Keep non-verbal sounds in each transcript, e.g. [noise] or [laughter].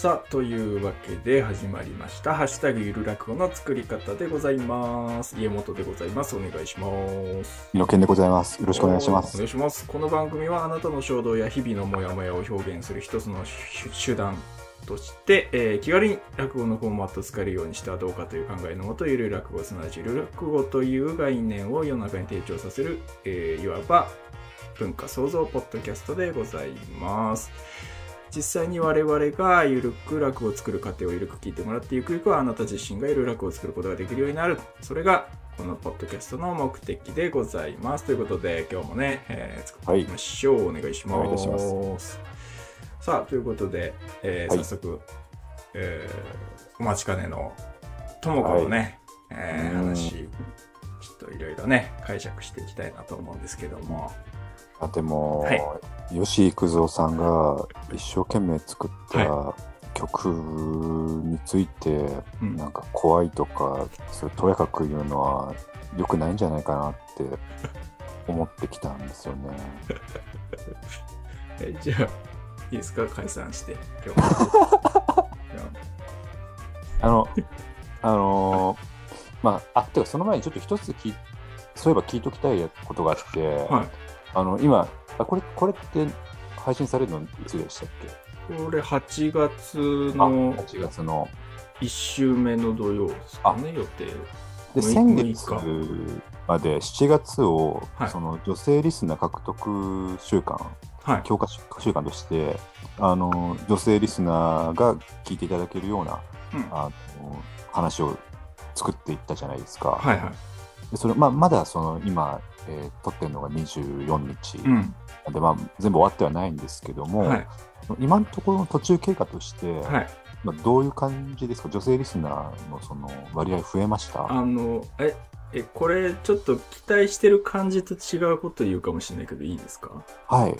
さあ、というわけで始まりました。ハッシュタグゆる落語の作り方でございます。家元でございます。お願いします。井野健でございます。よろしくお願いします。お願いします。この番組はあなたの衝動や日々のモヤモヤを表現する一つの手手段として、えー気軽に落語のフォーマットを使えるようにしてはどうかという考えのもと、ゆる落語、すなわちゆる落語という概念を世の中に提供させる、えーいわば文化創造ポッドキャストでございます。実際に我々がゆるく落語を作る過程をゆるく聞いてもらってゆくゆくはあなた自身がゆる落語を作ることができるようになる。それがこのポッドキャストの目的でございます。ということで今日もね、えー作っていきましょう。お願いします。お願いしますさあ、ということで、えーはい早速、えーお待ちかねのともかのね、えーうん話、ちょっといろいろね、解釈していきたいなと思うんですけども。あでも、はい。吉幾三さんが一生懸命作ったは曲について、うん。なんか怖いとか、それとやかく言うのは良くないんじゃないかなって [laughs] 思ってきたんですよね。[laughs] えじゃあ、いいですか？解散して、今日。[laughs] は。あの、あのーまあ、あ、てかその前にちょっと一つ聞いそういえば聞いときたいことがあって、はいあの、今、あこれ、これって配信されるのいつでしたっけ？これ8月あ、の8月の。1週目の土曜ですかね、予定。で、先月まで7月を、はいその女性リスナー獲得週間、はい。強化週間として、あの、女性リスナーが聞いていただけるような、うんあの話を作っていったじゃないですか。はいはい。でそれまあ、まだその今、えー撮ってるのが24日、うん。でまあ、全部終わってはないんですけども、はい。今のところの途中経過として、はい。まあ、どういう感じですか？女性リスナーのその割合増えました？あの、え、え、これちょっと期待してる感じと違うこと言うかもしれないけどいいですか？はい。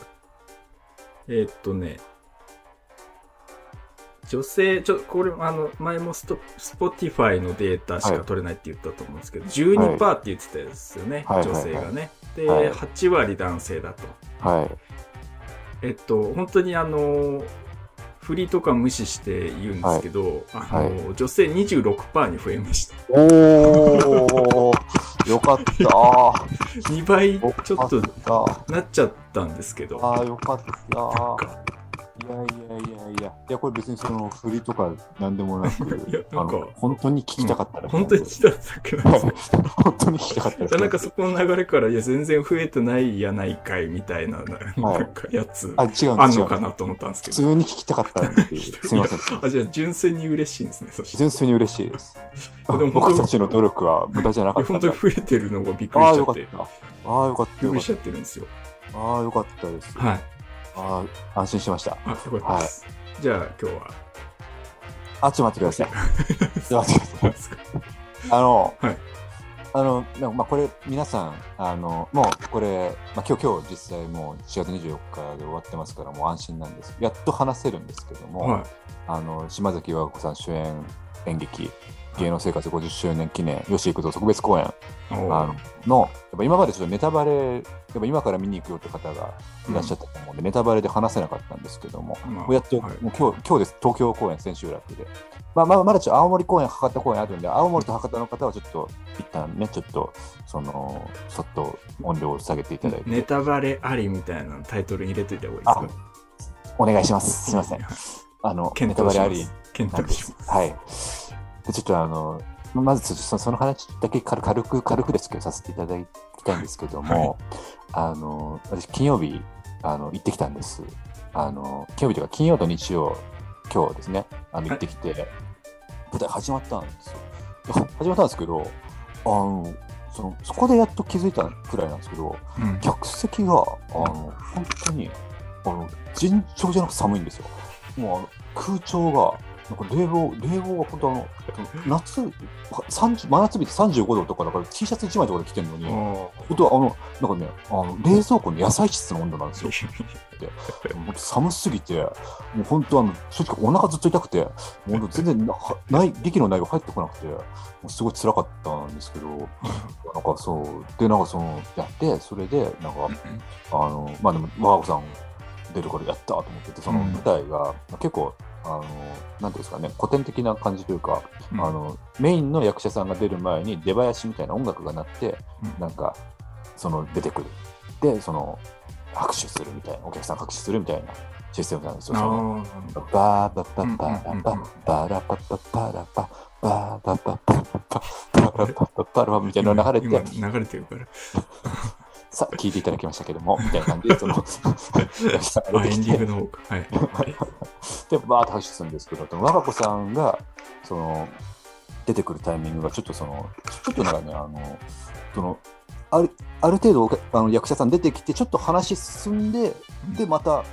えーっとね、女性、ちょ、これ、あの、前もスト、スポティファイのデータしか取れないって言ったと思うんですけど、12%って言ってたですよね、はい女性がね。で、はい8割男性だと。はい。えっと、本当にあの、フリとか無視して言うんですけど、あの、は女性26%に増えました。おー、よかった。[laughs] 2倍よちょっと。なっちゃったんですけど。ああ、よかった。いやいやいやいや、いや、これ別にその振りとかなんでもなく、[laughs] いやなんか本当に聞きたかったら、本当にしただけなんですよ。本当に聞きたかったいやなんかそこの流れから、いや、全然増えてないやないかいみたいな、ななんかやつ、あ、違うあんのかなと思ったんですけ普ど。通に聞きたかったんで、[laughs] すみません。あ、じゃあ純粋に嬉しいんですね、そして。純粋に嬉しいです。でも僕たちの努力は無駄じゃなかった本当に。増えてるのがびっくりああ、しちゃって。よかった。ああ、よかった。びっくりしちゃってるんですよ。た。ああ、よかったです。はい。ああ、安心しました。あ、よかったです。じゃあ今日は。あ、ちょっと待ってください。[laughs] ちょっと待ってください。あの、はいあの、まあ、これ、皆さん、あの、もう、これ、まあ、今日、今日、実際もう4月24日で終わってますから、もう安心なんです。やっと話せるんですけども、はい。あの、島崎和歌子さん主演演劇、芸能生活50周年記念、吉幾三特別公演おあーのの、やっぱ今までちょっとネタバレ、やっぱ今から見に行くよって方がいらっしゃったと思うんで、ネタバレで話せなかったんですけども、まあもうやっと、はいもう今日、今日です、東京公演千秋楽で。まあ、まあ、まだちょっと青森公演、博多公演あるんで、青森と博多の方はちょっと、一旦ね、ちょっと、その、ちょっと音量を下げていただいて、ネタバレありみたいなタイトルに入れといた方がいいですか？お願いします。すみません。あの、ネタバレあり検討します。はい。で、ちょっとあの、まずそその話だけ軽軽く、軽くですけど、させていただきたいんですけども、あの、私、金曜日、あの、行ってきたんです。あの、金曜日というか、金曜と日曜、今日ですね、あの、行ってきて、舞台始まったんですよ。始まったんですけど、あの、そのそこでやっと気づいたくらいなんですけど、うん客席が、あの、本当に、あの、尋常じゃなく寒いんですよ。もう、あの、空調が、なんか冷房、冷房が本当あの、夏、30真夏日で35度とかだから T シャツ1枚とかで着てるのに、本当はあの、なんかね、あの冷蔵庫の野菜室の温度なんですよ。[laughs] 本当寒すぎて、もう本当あの、正直お腹ずっと痛くて、もう全然なはない、力の内容入ってこなくて、もうすごい辛かったんですけど、[laughs] なんかそう、で、なんかその、やって、それで、なんか、あの、まあでも、和子さん出るからやったと思ってて、そのうん舞台が、結構、あの、なんていうんですかね、古典的な感じというか、うんあの、メインの役者さんが出る前に出囃子みたいな音楽が鳴って、うんなんか、その出てくる。で、その、拍手するみたいな、お客さん拍手するみたいなシステムなんですよ。バーバババラババラバババラババーバババババラバババラバみたいなのが流れ今て、今流れてるから。さあ、聞いていただきましたけども、みたいな感じで、[laughs] その、エンディングの方か。はい。で、バーッと拍手するんですけど、その和歌子さんが、その、出てくるタイミングが、ちょっとその、ちょっとなんかね、あの、その、あるある程度あの役者さん出てきて、ちょっと話進んで、で、またっ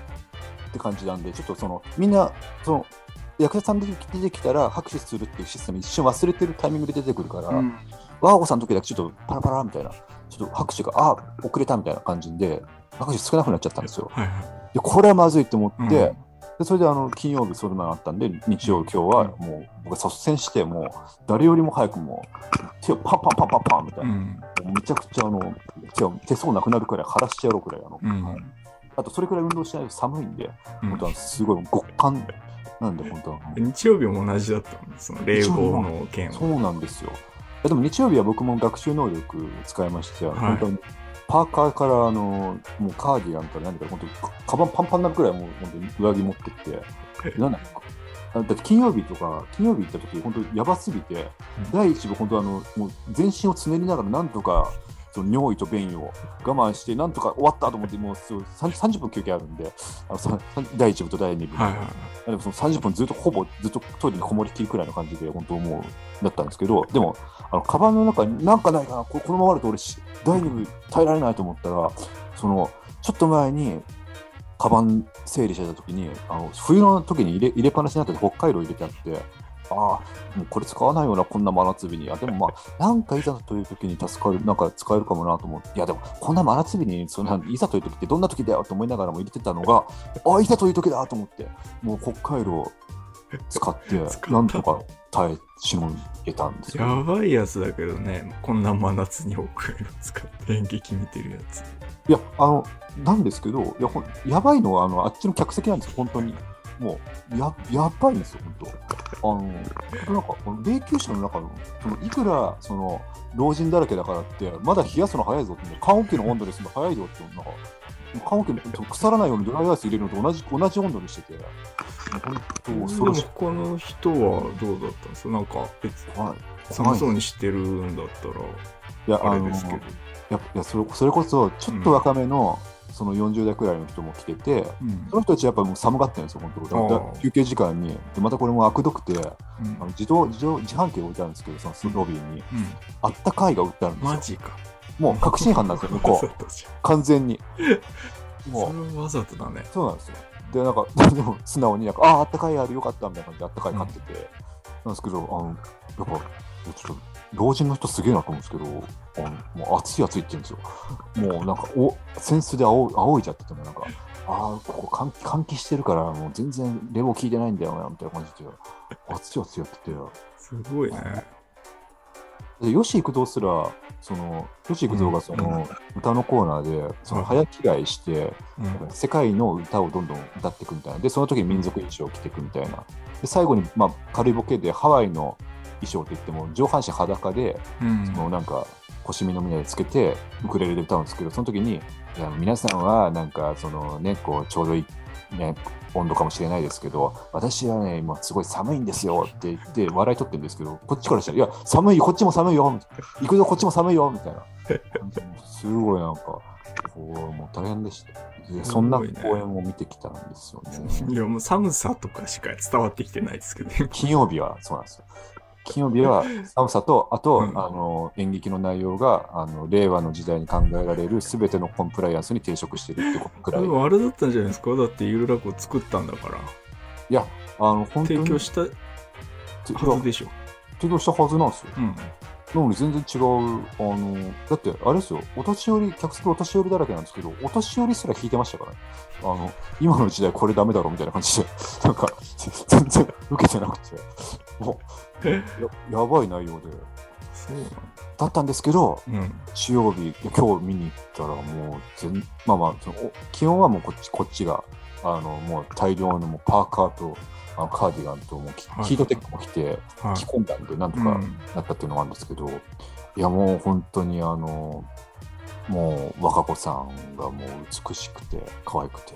て感じなんで、ちょっとその、みんな、その、役者さん出てき出てきたら拍手するっていうシステム一瞬忘れてるタイミングで出てくるから、うん和歌子さんの時だけちょっとパラパラみたいな、ちょっと拍手が、あ遅れたみたいな感じで、拍手少なくなっちゃったんですよ。はいはい。で、これはまずいと思って、うんでそれであの金曜日それなのあったんで、日曜、今日はもう僕は率先して、もう誰よりも早くもう手をパンパンパンパンパンみたいな、うん。めちゃくちゃあの手を手相なくなるくらい、晴らしてやろうくらいあの、うん。あとそれくらい運動しないと寒いんで、うん本当はすごい極寒なんで、本当は。日曜日も同じだったのその冷房の件は。そうなんですよ。でも日曜日は僕も学習能力使いまして、はい本当にパーカーからあのもうカーディガンから何か本当カバンパンパンになるくらいもう本当に上着持ってって、なんだだって金曜日とか、金曜日行った時本当にやばすぎて、第一部本当あのもう全身をつねりながらなんとかその尿意と便意を我慢して、なんとか終わったと思って、もうそう30 30分休憩あるんで、あのさ第一部と第二部。はいはい。でもその30分ずっとほぼずっとトイレにこもりきりくらいの感じで本当もうだったんですけどでもあのカバンの中になんかないかなここのままだと俺し第2部耐えられないと思ったらそのちょっと前にカバン整理してた時にあの冬の時に入れ入れっぱなしになってて北海道入れてあってああもうこれ使わないようなこんな真夏日に。あでもまあなんかいざという時に助かるなんか使えるかもなと思って。いやでもこんな真夏日にそんないざという時ってどんな時だよと思いながらも入れてたのがあいざという時だと思ってもう北海道使って [laughs] なんとか耐えしのげたんですよ。やばいやつだけどね、こんな真夏に北海道使って演劇見てるやつ。いやあのなんですけどいやほんやばいのはあのあっちの客席なんですよ本当にもうややばいんですよ本当。あのなんかこの霊柩車の中のそのいくらその老人だらけだからってまだ冷やすの早いぞって棺桶の温度ですの早いぞってなんか棺桶の腐らないようにドライアイス入れるのと同じ同じ温度にしてて。本当？で。も他の人はどうだったん？ですかなんか別にはい。寒そうにしてるんだったらい。やあれですけど。いやいやそれそれこそちょっと若めの、その40代くらいの人も来てて、うん。その人たちやっぱもう寒がってるんですよ、本当休憩時間に。でまたこれも悪どくて、あうん。の自動自動自販機が置いてあるんですけど、そのロビーに、うん。あったかいが売ってあるんですよ。マジか。もう確信犯なんですよ、向こう。完全に。もう、わざとだね。そうなんですよ。で、なんか、[laughs] でも素直になんか、ああ、あったかいあるよかったみたいな感じであったかい買ってて、なんですけど、あの、やっぱ、ちょっと、老人の人すげえなと思うんですけど、あのもう熱い熱いって言うんですよ。もうなんか、お、センスで仰仰いじゃってても、なんか、ああ、ここ換気換気してるから、もう全然冷房効いてないんだよな、みたいな感じで、熱い熱いやってて、すごいね。で、吉幾三すら、その、吉幾三がその、歌のコーナーで、その、早着替えして、うん世界の歌をどんどん歌っていくみたいな。で、その時に民族衣装を着ていくみたいな。で、最後に、まあ、軽いボケでハワイの衣装って言っても、上半身裸で、うんそのなんか、腰みのみなでつけて、ウクレレで歌うんですけど、その時に、いや皆さんは、なんか、そのね、こう、ちょうどいい、ね、温度かもしれないですけど、私はね、今すごい寒いんですよって言って、笑い取ってるんですけど、こっちからしたら、いや、寒いよ、こっちも寒いよ、みたいな行くぞ、こっちも寒いよ、みたいな。すごいなんか、こう、もう大変でした。でそんな公演を見てきたんですよね。いや、もう寒さとかしか伝わってきてないですけど、ね、金曜日はそうなんですよ。金曜日は寒さと、あと、うんあの演劇の内容があの令和の時代に考えられるすべてのコンプライアンスに抵触してるってことくらい。いでもあれだったんじゃないですか？だってゆるらこ作ったんだから。や、あの本当に提供したはずでしょ。提供したはずなんですよ。うん。なのに全然違う、あの、だってあれですよ、お年寄り、客席お年寄りだらけなんですけど、お年寄りすら弾いてましたからね。あの、今の時代これダメだろみたいな感じで、なんか、全然受けてなくて、もう、[laughs] ややばい内容で、そうなだ。ったんですけど、のうん。日曜日、今日見に行ったらもう全、まあまあ、そのお気温はもうこっち、こっちが、あの、もう大量のもうパーカーと、あのカーディガンともきはい。ヒートテックも着てはい。着込んだんで、なんとかうん。なったっていうのがあるんですけど、いやもう本当にあの、もう若子さんがもう美しくて可愛くて、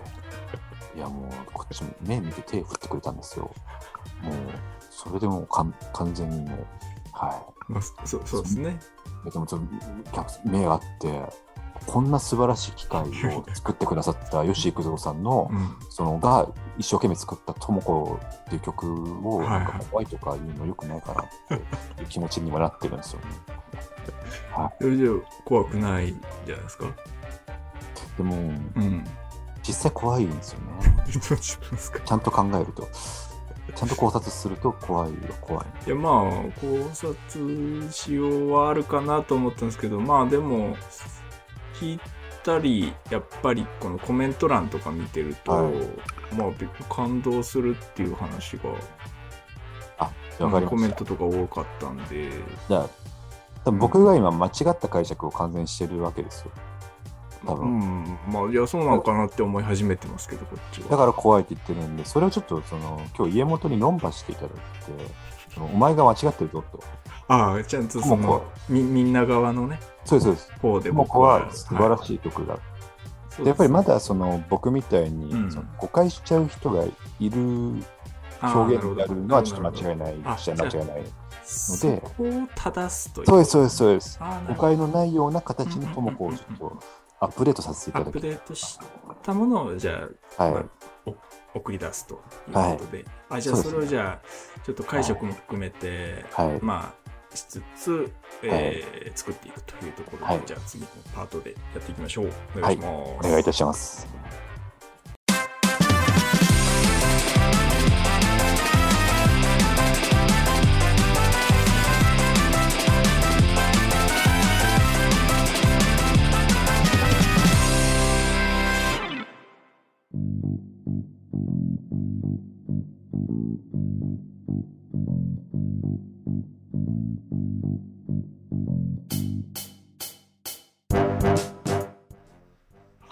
いやもうこっち目見て手振ってくれたんですよ。もうそれでもうかん完全にもう、はまあ、そそうですね。い。でもちょっと客目があって、こんな素晴らしい機械を作ってくださった吉幾三さんの、うん。そのが一生懸命作った「ともこ」っていう曲をはいなんか怖いとか言うのよくないかなっていう気持ちにはなってるんですよね。それじゃ怖くないじゃないですか？でもうん。実際怖いんですよね。[laughs] ちゃんと考えると。ちゃんと考察すると怖いよ怖い。いやまあ考察しようはあるかなと思ったんですけどまあでも聞いたりやっぱりこのコメント欄とか見てると、はいまあ感動するっていう話が、あ、りコ。メントとか多かったんでじゃあ僕が今間違った解釈を完全にしてるわけですよ。多う分。んまあいやそうなのかなって思い始めてますけどこっちはだから怖いって言ってるんで、それをちょっとその今日家元に論破していただいて、お前が間違ってるぞと。ああちゃんとそのこみみんな側のねそうです、そうです。方でとも僕こは素晴らいしい曲だ。そうですでやっぱりまだその僕みたいに、うんその誤解しちゃう人がいる表現になるのはちょっと間違いないあじゃ間違いない。そこを正すというそうです、そうです、そうです。誤解のないような形にともこをちょっとアップデートさせていアップただきデートしたものをじゃあ、はい。まあお送り出すということで、あじゃあそれをじゃあちょっと解釈も含めて、はい。まあしつつ、えー作っていくというところで、はい。じゃあ次のパートでやっていきましょう。お願いします、お願いいたします。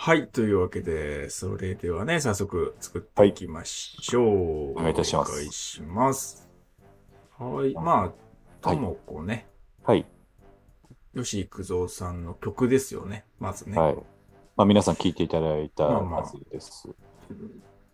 はいというわけでそれではね早速作っていきましょう、お願いいたします。お願いします。はい。まあともこね、はい。吉幾三さんの曲ですよねまずね、はい。まあ皆さん聞いていただいたまあまあはずです。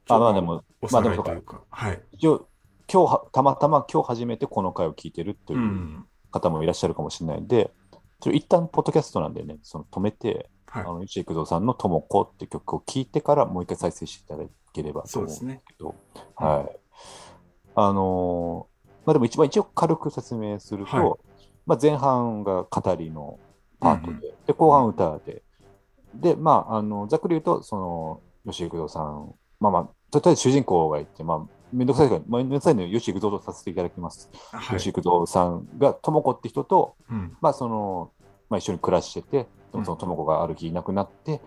あ、まあでも、まあでもらいというか、はい。一応、今日は、たまたま今日初めてこの回を聞いてるとう。いうん方もいらっしゃるかもしれないんで、ちょっと一旦ポッドキャストなんでね、その止めて、はいあ。の、石幾三さんのともこって曲を聞いてからもう一回再生していただければと思うんです。けど、はい。あのーまあでも一番一応軽く説明すると、はいまあ前半が語りのパートで、で、後半歌で、で、まあ、あの、ざっくり言うと、その、吉幾三さん、まあまあ、とりあえず主人公がいて、まあ、めんどくさいから、めんどくさいので吉幾三とさせていただきます。はい。吉幾三さんが、ともこって人と、うん。まあ、その、まあ、一緒に暮らしてて、でもそのともこがある日いなくなって、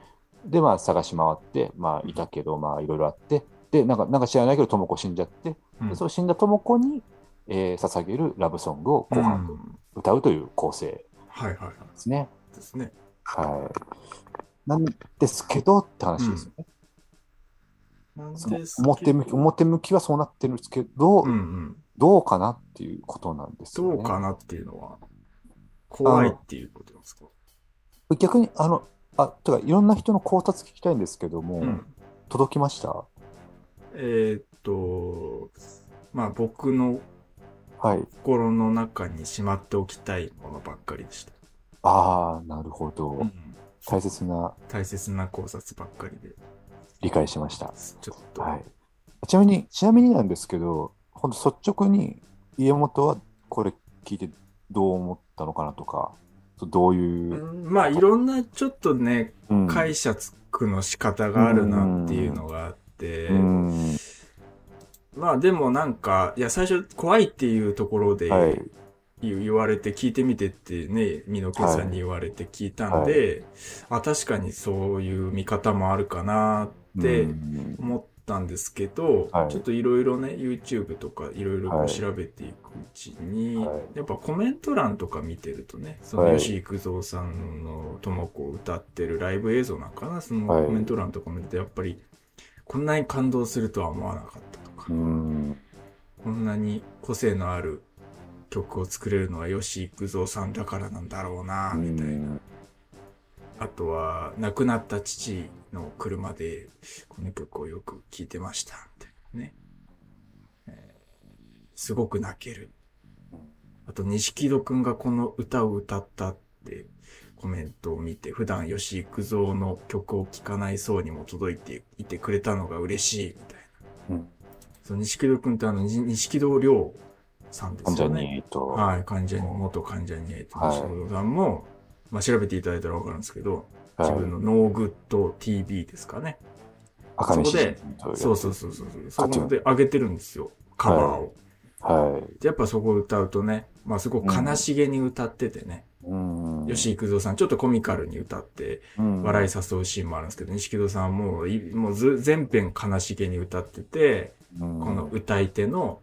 で、まあ、探し回って、まあ、いたけど、まあ、いろいろあって、で、なんか、なんか知らないけど、ともこ死んじゃって、うんでその死んだともこに、えー捧げるラブソングを後半歌うという構成ではいはいはい。すね。ですね。はい。なんですけどって話ですよね。なん表向き表向きはそうなってるんですけど、うんうん。どうかなっていうことなんですよ、ね。どうかなっていうのは、怖いっていうことですか？逆に、あの、あ、とか、いろんな人の考察聞きたいんですけども、うん。届きました？えーっと、まあ僕のはい。心の中にしまっておきたいものばっかりでした。ああ、なるほど、うん大切な大切な考察ばっかりで、理解しました。ちょっと、はい。ちなみに、ちなみになんですけど、本当率直に家元はこれ聞いてどう思ったのかなとか、どういう、うんまあいろんなちょっとね、うん。解釈の仕方があるなっていうのがあって、うん。まあでもなんか、いや最初怖いっていうところではい言言われて聞いてみてってね、美濃家さんに言われて聞いたんで、あ、確かにそういう見方もあるかなってうん。思ったんですけど、はい。ちょっといろいろね、YouTube とかいろい。ろ調べていくうちに、はい。やっぱコメント欄とか見てるとね、そのはい。吉幾三さんのともこを歌ってるライブ映像なんかな、そのはい。コメント欄とか見るとやっぱり、こんなに感動するとは思わなかったとかう、ん。こんなに個性のある曲を作れるのは吉幾三さんだからなんだろうな、みたいな。あとは、亡くなった父の車で、この曲をよく聴いてました、みたいなね。えーすごく泣ける。あと、錦戸くんがこの歌を歌ったってコメントを見て、普段吉幾三の曲を聴かないそうにも届いていてくれたのが嬉しい、みたいな。うんその錦戸くんってあの、に錦戸亮さんですね。ニと、はい、関ジャニ、元関ジャニエイトはいも、まあ調べていただいたらわかるんですけど、はい自分のノーグッド TV ですかね。赤西そこでとそうそうそうそう。そこで上げてるんですよ。カバーを。はい。でやっぱそこを歌うとね、まあすごく悲しげに歌っててね、うん。吉幾三さんちょっとコミカルに歌ってうん笑い誘うシーンもあるんですけど、錦戸さんはもうい、もうず全編悲しげに歌ってて、うんこの歌い手の、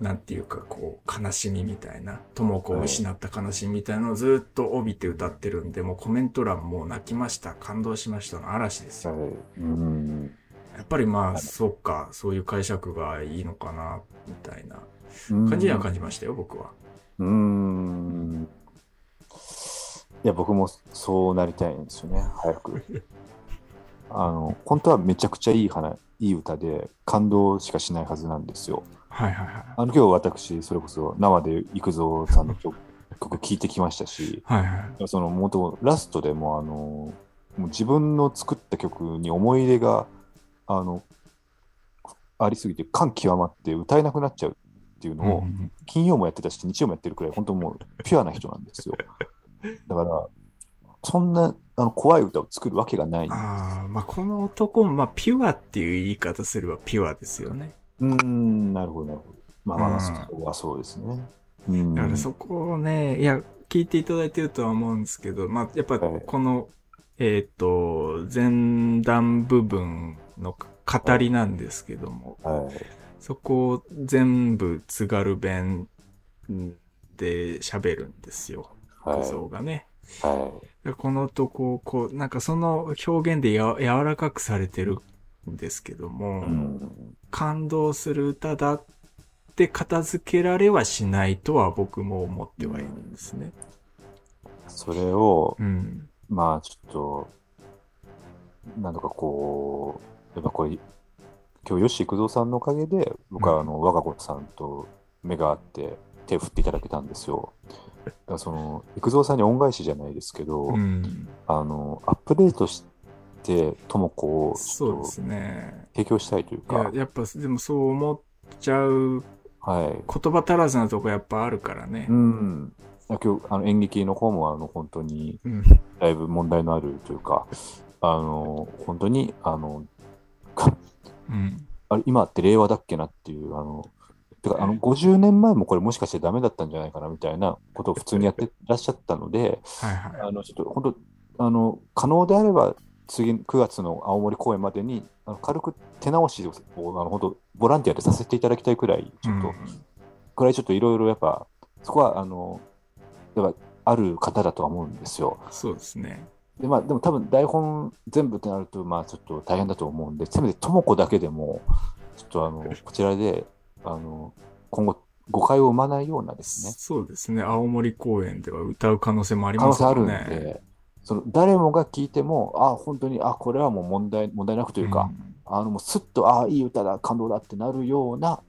なんていうかこう、悲しみみたいな、友子を失った悲しみみたいなのをずっと帯びて歌ってるんで、もうコメント欄もう泣きました、感動しましたの嵐ですよ。やっぱりまあ、そっか、そういう解釈がいいのかな、みたいな感じには感じましたよ、僕は。うーん。いや、僕もそうなりたいんですよね、早く。[laughs] あの、本当はめちゃくちゃいい花、いい歌で、感動しかしないはずなんですよ。はいはいはい。あの、今日私、それこそ生で幾三さんの曲、[laughs] 曲聴いてきましたし、はいはい。その、もとラストでも、あの、もう自分の作った曲に思い入れが、あの、ありすぎて感極まって歌えなくなっちゃうっていうのを、うん金曜もやってたし、日曜もやってるくらい、本当もうピュアな人なんですよ。[laughs] だから、そんなあの怖い歌を作るわけがない。ああ、まあこの男も、まあピュアっていう言い方すればピュアですよね。うーん、なるほど、なるほど。まあまあそこはそうですね。うん。だからそこをね、いや、聞いていただいてるとは思うんですけど、まあやっぱはいこの、えっ、と、前段部分の語りなんですけども、はい。そこを全部津軽弁で喋るんですよ。はい。小僧がね。はでこの男をこう、なんかその表現でや柔らかくされてるんですけども、い。うん。感動する歌だって片付けられはしないとは僕も思ってはいるんですね。それを、うん。まあちょっと、なんとかこう、やっぱこれ、今日吉幾三さんのおかげで、僕はあの、我が子さんと目が合って手を振っていただけたんですよ。だからその、幾三さんに恩返しじゃないですけど、うん。あの、アップデートして、とも子をそうですね。提供したいというか、、やっぱ、でもそう思っちゃうはい。言葉足らずなとこやっぱあるからねう。ん。今日、あの演劇の方も、あの、本当に、うん。だいぶ問題のあるというか、あの、本当に、あの、かうん。あれ今って令和だっけなっていう、あの、てかあの50年前もこれもしかしてダメだったんじゃないかなみたいなことを普通にやってらっしゃったので、はいはい。あのちょっと本当、あの可能であれば次9月の青森公演までにあの軽く手直しをあの本当ボランティアでさせていただきたいくらい、ちょっと、うんくらいちょっといろいろやっぱ、そこはあのやっぱある方だとは思うんですよ。そうですね。でまあ、でも多分台本全部ってなると、まあちょっと大変だと思うんで、せめてとも子だけでも、ちょっとあの、こちらで、あの、今後誤解を生まないようなですね、そうですね。青森公演では歌う可能性もあり可能性あるん。で、その誰もが聞いても、あ本当に、あこれはもう問題、問題なくというか、あの、もうすっと、あいい歌だ、感動だってなるような、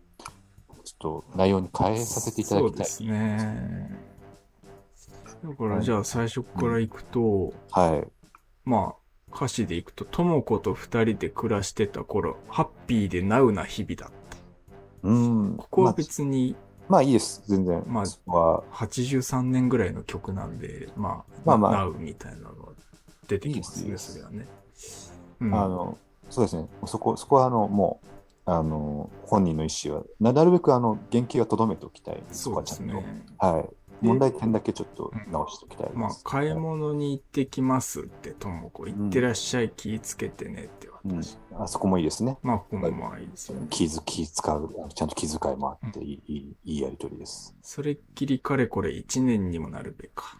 ちょっと内容に変えさせていただきたい。そうですね。だからじゃあ最初から行くと、はい。まあ、歌詞で行くと、とも子と二人で暮らしてた頃、ハッピーでナウな日々だった。うん。ここはまあ別にまあいいです、全然。まあそこは83年ぐらいの曲なんで、まあ、まあまあみたいなのは出てきますね、いいですそれはね。うんあの、そうですね、そこ、そこはあの、もう、あの、本人の意思は、ななるべくあの、原型はとどめておきたい。そうです。ね。はい。問題点だけちょっと直しておきたいです。まあ、買い物に行ってきますって、とも子、行ってらっしゃい、気ぃつけてねってうん私。あそこもいいですね。まあ、ここもまあいいですよね。気づ気使う、ちゃんと気遣いもあっていい、いいいいやりとりです。それっきりかれこれ1年にもなるべか。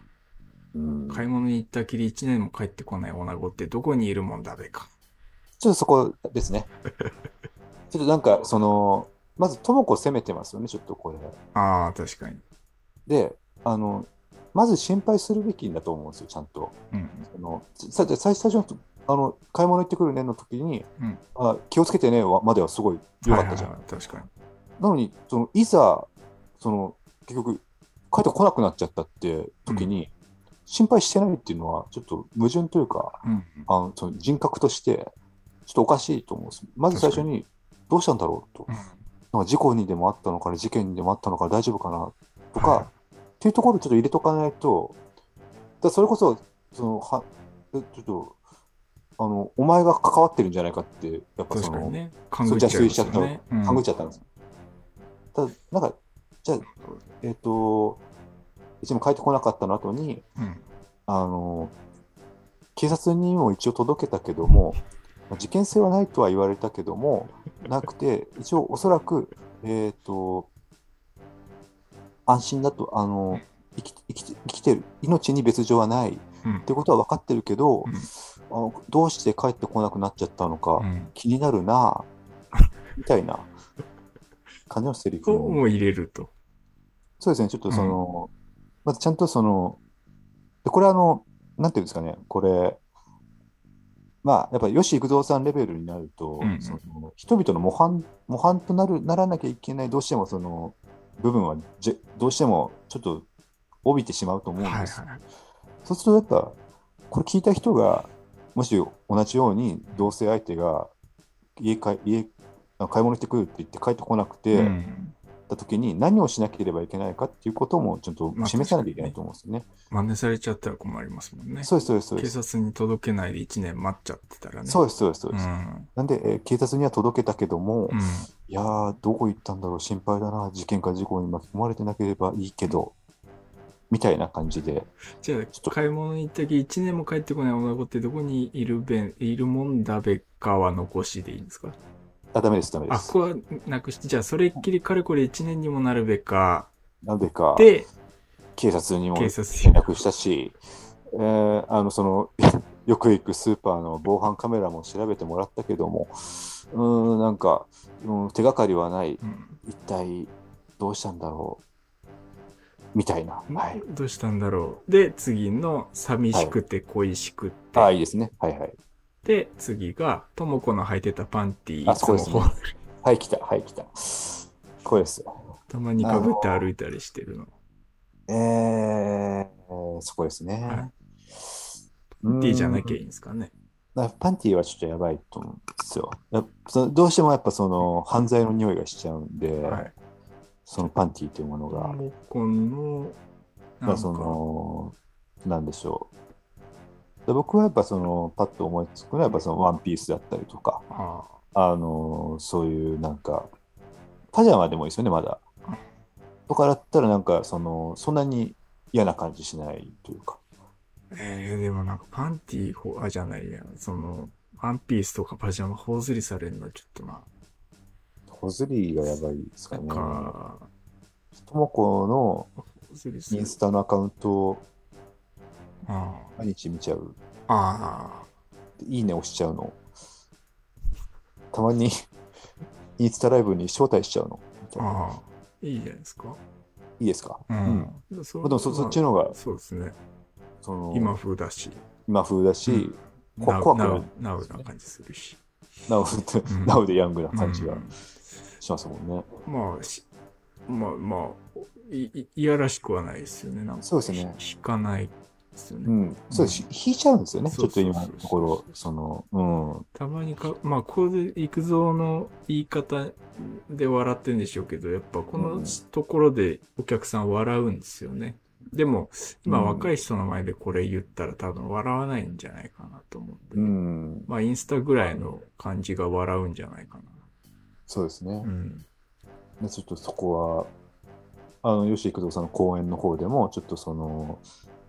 うん。買い物に行ったきり1年も帰ってこない女子ってどこにいるもんだべか。ちょっとそこですね。[laughs] ちょっとなんか、その、まず、とも子攻めてますよね、ちょっとこれ。ああ、確かに。で、あの、まず心配するべきんだと思うんですよ、ちゃんと。うん。そのさ最最初のあの買い物行ってくるねの時に、うんあ気をつけてねはまではすごい良かったじゃん。はいはいはい確かに。なのに、そのいざ、その結局、帰ってこなくなっちゃったって時に、心配してないっていうのは、ちょっと矛盾というか、うん。あのその人格として、ちょっとおかしいと思うんです。まず最初に、どうしたんだろうと。うんなんか事故にでもあったのかな、事件にでもあったのかな、大丈夫かなとか、っていうところをちょっと入れとかないと、だそれこそ、そのはえちょっとあの、お前が関わってるんじゃないかって、やっぱその、勘ぐっちゃった、よね。うん。勘ぐっちゃったんです。ただ、なんか、じゃあ、えっ、と、一も帰ってこなかったの後に、うん。あの、警察にも一応届けたけども、まあ事件性はないとは言われたけども、なくて、一応おそらく、えっ、と、安心だと、あの、生き生きて生きてる、命に別状はない。っうん。てことは分かってるけど、うんあのどうして帰ってこなくなっちゃったのか、うん。気になるな、[laughs] みたいな感じのセリフを入れると。そうですね、ちょっとその、まずちゃんとその、でこれあの、なんていうんですかね、これ、まあ、やっぱり吉幾三さんレベルになると、うんうんその人々の模範模範となるならなきゃいけない、どうしてもその部分はじどうしてもちょっと帯びてしまうと思うんはいです。はい。そうするとやっぱ、これ聞いた人が、もし同じように同性相手が家か家あ買い物してくるって言って帰ってこなくて、うんた時に何をしなければいけないかっていうこともちょっとまあ示さなきゃいけないと思うんですよね。真似されちゃったら困りますもんね。そうです、そうです、そうで警す。察に届けないで1年待っちゃってたらね。そうです、そうです、そううです。ん。なんで、えー警察には届けたけども、うん。いやー、どこ行ったんだろう、心配だな、事件か事故に巻き込まれてなければいいけど、みたいな感じで、じゃちょっとあ、買い物に行ったき1年も帰ってこない女の子ってどこにいるべんいるもんだべかは残しでいいんですか？あ、ダメです、ダメであ、す。ここはなくして、じゃあ、それっきりかれこれ1年にもなるべか。なぜか、で、警察にも警連。絡したし、えーあの、その、[laughs] よく行くスーパーの防犯カメラも調べてもらったけども、うーん、なんか、うん、手がかりはない。うん一体どうしたんだろうみたいな。はい。どうしたんだろう？で、次の、寂しくて恋しくって。ああ、いいですね。はいはい。で、次が、ともこの履いてたパンティー、あそうですねはい、来た。はい、来た。これです。たまにかぶって歩いたりしてるの。えー、そこですね。はいパパンティーじゃなきゃいいんですかね。パンティーはちょっとやばいと思うんですよ。どうしてもやっぱその犯罪の匂いがしちゃうんで、はい。そのパンティーというものが、ともこの、まあその、なんでしょう。で僕はやっぱその、パッと思いつくのはやっぱそのワンピースだったりとか、ああのそういうなんか、パジャマでもいいですよね、まだ。とかだったらなんか、その、そんなに嫌な感じしないというか。えー、でもなんかパンティーほ、あ、じゃないや、その、ワンピースとかパジャマ頬ずりされるのはちょっとな、ホズリーがやばいですかなんね。か、ともこのイン。スタのアカウントをあ毎日見ちゃう。あ。あいいね押しちゃうの。たまに [laughs] インスタライブに招待しちゃうの。あ、ああ。いいじゃないですか。いいですか？ううんん。そまあでもそそっちの方がそうですね。その今風だし、今風だし、こナウナウ怖くないナウな感じするし。ナウで、んナウでヤングな感じがうんしますもんね。まあ、しまあまあ、いいいやらしくはないですよね。なんかそうですねひ引かないですよね。うん。そうです。引いちゃうんですよね。ちそうそうそうょっと今のところ、その、うん。たまにか、まあ、これで育三の言い方で笑ってるんでしょうけど、やっぱこのうんところでお客さん笑うんですよね。でも、今うん若い人の前でこれ言ったら多分笑わないんじゃないかなと思って。うん。まあ、インスタぐらいの感じが笑うんじゃないかな。そうですねう。ん。でちょっとそこは、あの、吉幾三さんの講演の方でも、ちょっとその、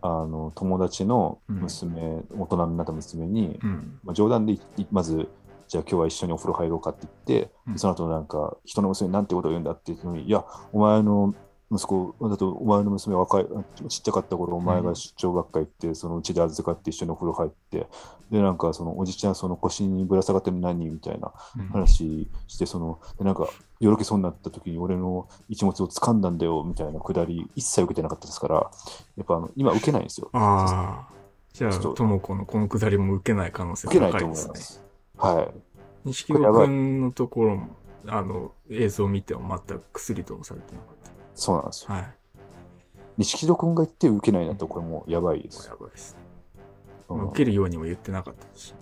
あの、友達の娘、大人になった娘に、うん。まあ、冗談でまず、じゃあ今日は一緒にお風呂入ろうかって言って、うんその後なんか、人の娘になんてことを言うんだって言ってのに、いや、お前の息子、だとお前の娘若い、ちっちゃかった頃、お前が出張学会行って、そのうちで預かって一緒にお風呂入って、で、なんかそのおじちゃん、その腰にぶら下がってるの何みたいなうん話して、その、でなんか、よろけそうになった時に俺の一物を掴んだんだよ、みたいなくだり、一切受けてなかったですから、やっぱあの今受けないんですよ。ああ。じゃあ、とともこのこのくだりも受けない可能性受けないと高いですね。思います。はい。錦戸くんのところも、あの、映像を見ても全く薬ともされてなかっそうなんですよ。た。はい。錦戸君が言って受けないんだと、これもうやばいです。やばいです。うん受けるようにも言ってなかったし。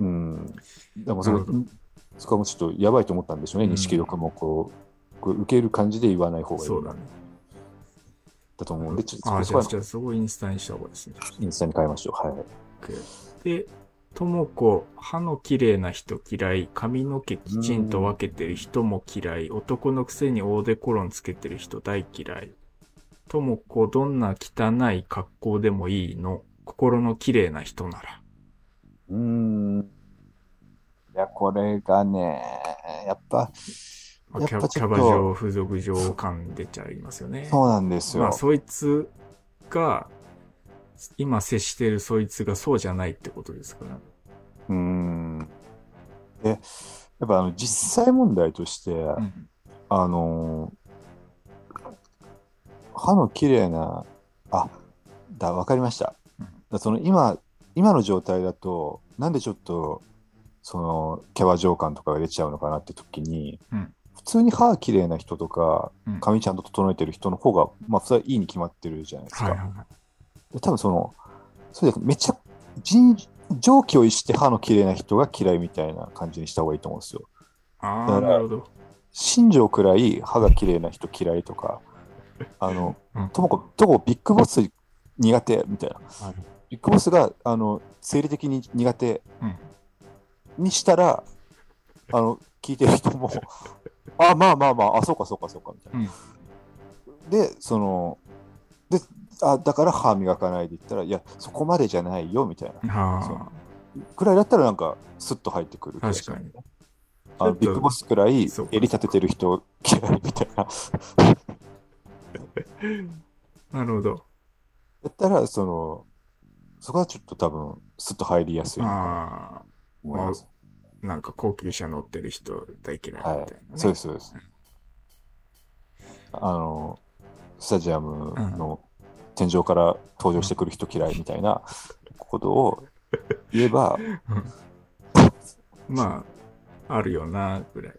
うん。でもそれなるほど、そこはもうちょっとやばいと思ったんでしょうね、うん錦戸君もこう、こう受ける感じで言わない方がいいそうだね。だと思うんで、ちょっとああ、そこはじゃあ、じゃあ、そこインスタにした方がいいですね。インスタに変えましょう。はい。で、ともこ、歯の綺麗な人嫌い、髪の毛きちんと分けてる人も嫌い、男のくせにオーデコロンつけてる人大嫌い。ともこ、どんな汚い格好でもいいの、心の綺麗な人なら。うーん。いや、これがね、やっぱ、まあキャキャバ嬢、風俗嬢感出ちゃいますよね。そうなんですよ。まあ、そいつが、今接してるそいつがそうじゃないってことですから。うーん。で、やっぱあの実際問題として、うん。あの歯の綺麗な、あ、だ、わかりました。うその今、今の状態だと、なんでちょっと、その、キャバ嬢感とかが出ちゃうのかなって時に、うん普通に歯綺麗な人とか、うん髪ちゃんと整えてる人の方が、まあ、それはいいに決まってるじゃないですか。はいはいはい。で多分その、それでめっちゃ、人常軌を逸して歯の綺麗な人が嫌いみたいな感じにした方がいいと思うんですよ。ああ、なるほど。新庄くらい歯が綺麗な人嫌いとか、[laughs] あのうん、ともこ、とこビッグボス苦手みたいな。はいビッグボスが、あの、生理的に苦手うんにしたら、あの、聞いてる人も、[laughs] あ、まあまあまあ、あ、そうかそうかそうか、みたいな。で、その、で、あ、だから歯磨かないで言ったら、いや、そこまでじゃないよ、みたいな。くらいだったらなんか、スッと入ってくる気がしますね。あビッグボスくらい襟立ててる人嫌いみたいな。あ。[laughs] なるほど。だったら、その、そこはちょっと多分、スッと入りやすいとあ。あ、なんか高級車乗ってる人大嫌いみたいな、はいね。。そうです、そうです。あの、スタジアムの天井から登場してくる人嫌いみたいなことを言えば、[laughs] まあ、あるよな、ぐらい。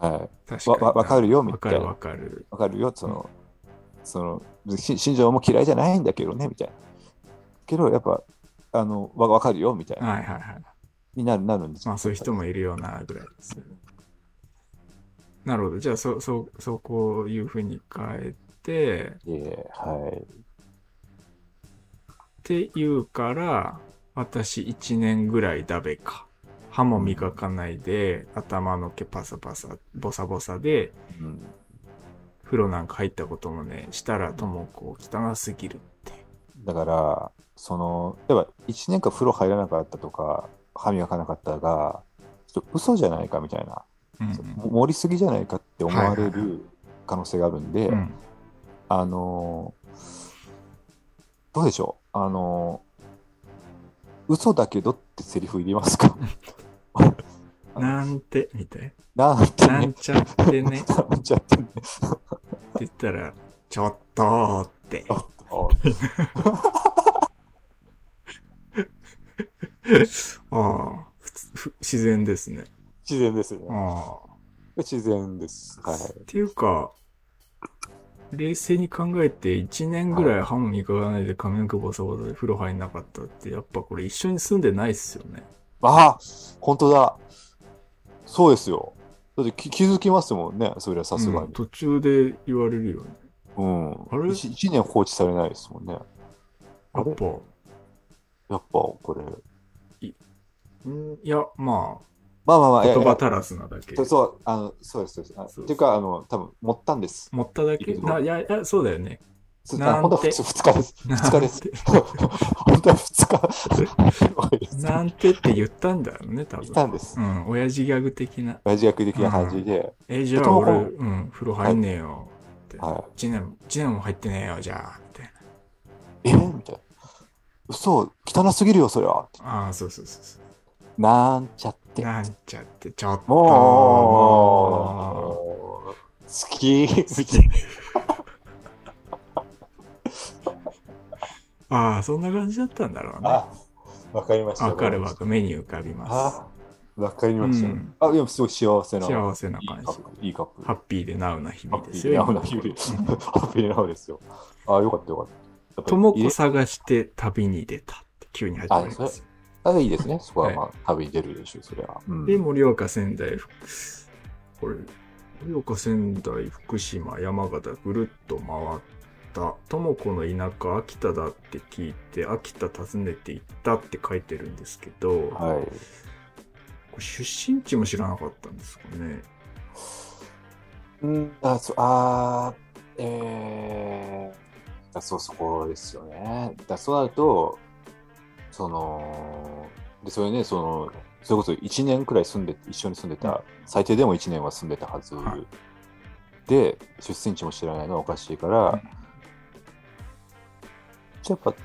は確い。わ、わわかるよ、みたいな。わかるわかる。わかるよ、その、その、し新庄も嫌いじゃないんだけどね、みたいな。けど、やっぱ、あの、わわかるよ、みたいな、はいはいはい。になる、なるんですよまあそういう人もいるよな、ぐらいです。なるほど。じゃあ、そ、そ、そこいうふうに変えて、えはい。って言うから、私1年ぐらいダメか。歯も磨かないで、頭の毛パサパサ、ボサボサで、うん、風呂なんか入ったこともね、したらともこ汚すぎるって。だから、その、例えば、1年間風呂入らなかったとか、歯磨かなかったが、ちょっと嘘じゃないかみたいな、うんも盛りすぎじゃないかって思われはいはいる可能性があるんで、うん。あのどうでしょう？あの嘘だけどってセリフ入れますか？[laughs] なんて、みたいなんてな。なねん、ちゃってね。ってなんちゃってね。言ったら、ちょっとーって。[laughs] あああ、ふつふ自然ですね。自然ですね。ああ。自然です。はい。っていうか、冷静に考えて1年ぐらい歯も磨かないで髪の毛ボサボサで風呂入んなかったって、やっぱこれ一緒に住んでないっすよね。ああ本当だ。そうですよ。だって気気づきますもんね、それはさすがにうん。途中で言われるよね。うん。あれ？一一年放置されないですもんね。やっぱ、やっぱこれ。んいや、まあ、まあまあまあ、言葉足らずなだけそう。そう、あの、そうです、そうです。っていうか、あの、多分持ったんです。持っただけいや、いや、そうだよね。つなんてあ本当は普通2日です。2日です。本当は2日。[laughs] なんてって言ったんだよね、多分。いたんですう。ん、親父ギャグ的な。親父役的な感じで、え、じゃあ俺、うん、風呂入んねえよ。って。は1年、一年も入ってねえよ、じゃあ、みたいい。えみたいな。嘘、汚すぎるよ、それは。な。ああ、そうそうそうそなんちゃっう。て。なんちゃって、ちょっと。もう、好き。みたいなああ、そんな感じだったんだろうね。あ、わかりました。わかるわかる。目に浮かびます。あ、わかりました。うんあ、でもすごい幸せな。幸せな感じ。いいカップ。ハッピーでナウな日ハッピ々ですよ。ーな日々。ハッピーな日 [laughs] ですよ。あ、よかったよかった。ともこ探して旅に出たって急に始まりますよ。あ、いいですね。[laughs] そこはまあ、旅に出るでしょう、それは。うんで、盛岡、仙台、福これ、盛岡、仙台、福島、山形、ぐるっと回った。ともこの田舎、秋田だって聞いて、秋田訪ねて行ったって書いてるんですけど、こはい。れ出身地も知らなかったんですかね。うん、あ、そう、あーえー、だそう、そこですよね。だそうなると、その、で、それね、その、それこそ1年くらい住んで、一緒に住んでた、最低でも1年は住んでたはずはいで、出身地も知らないのはおかしいから、うんじゃあやっぱ、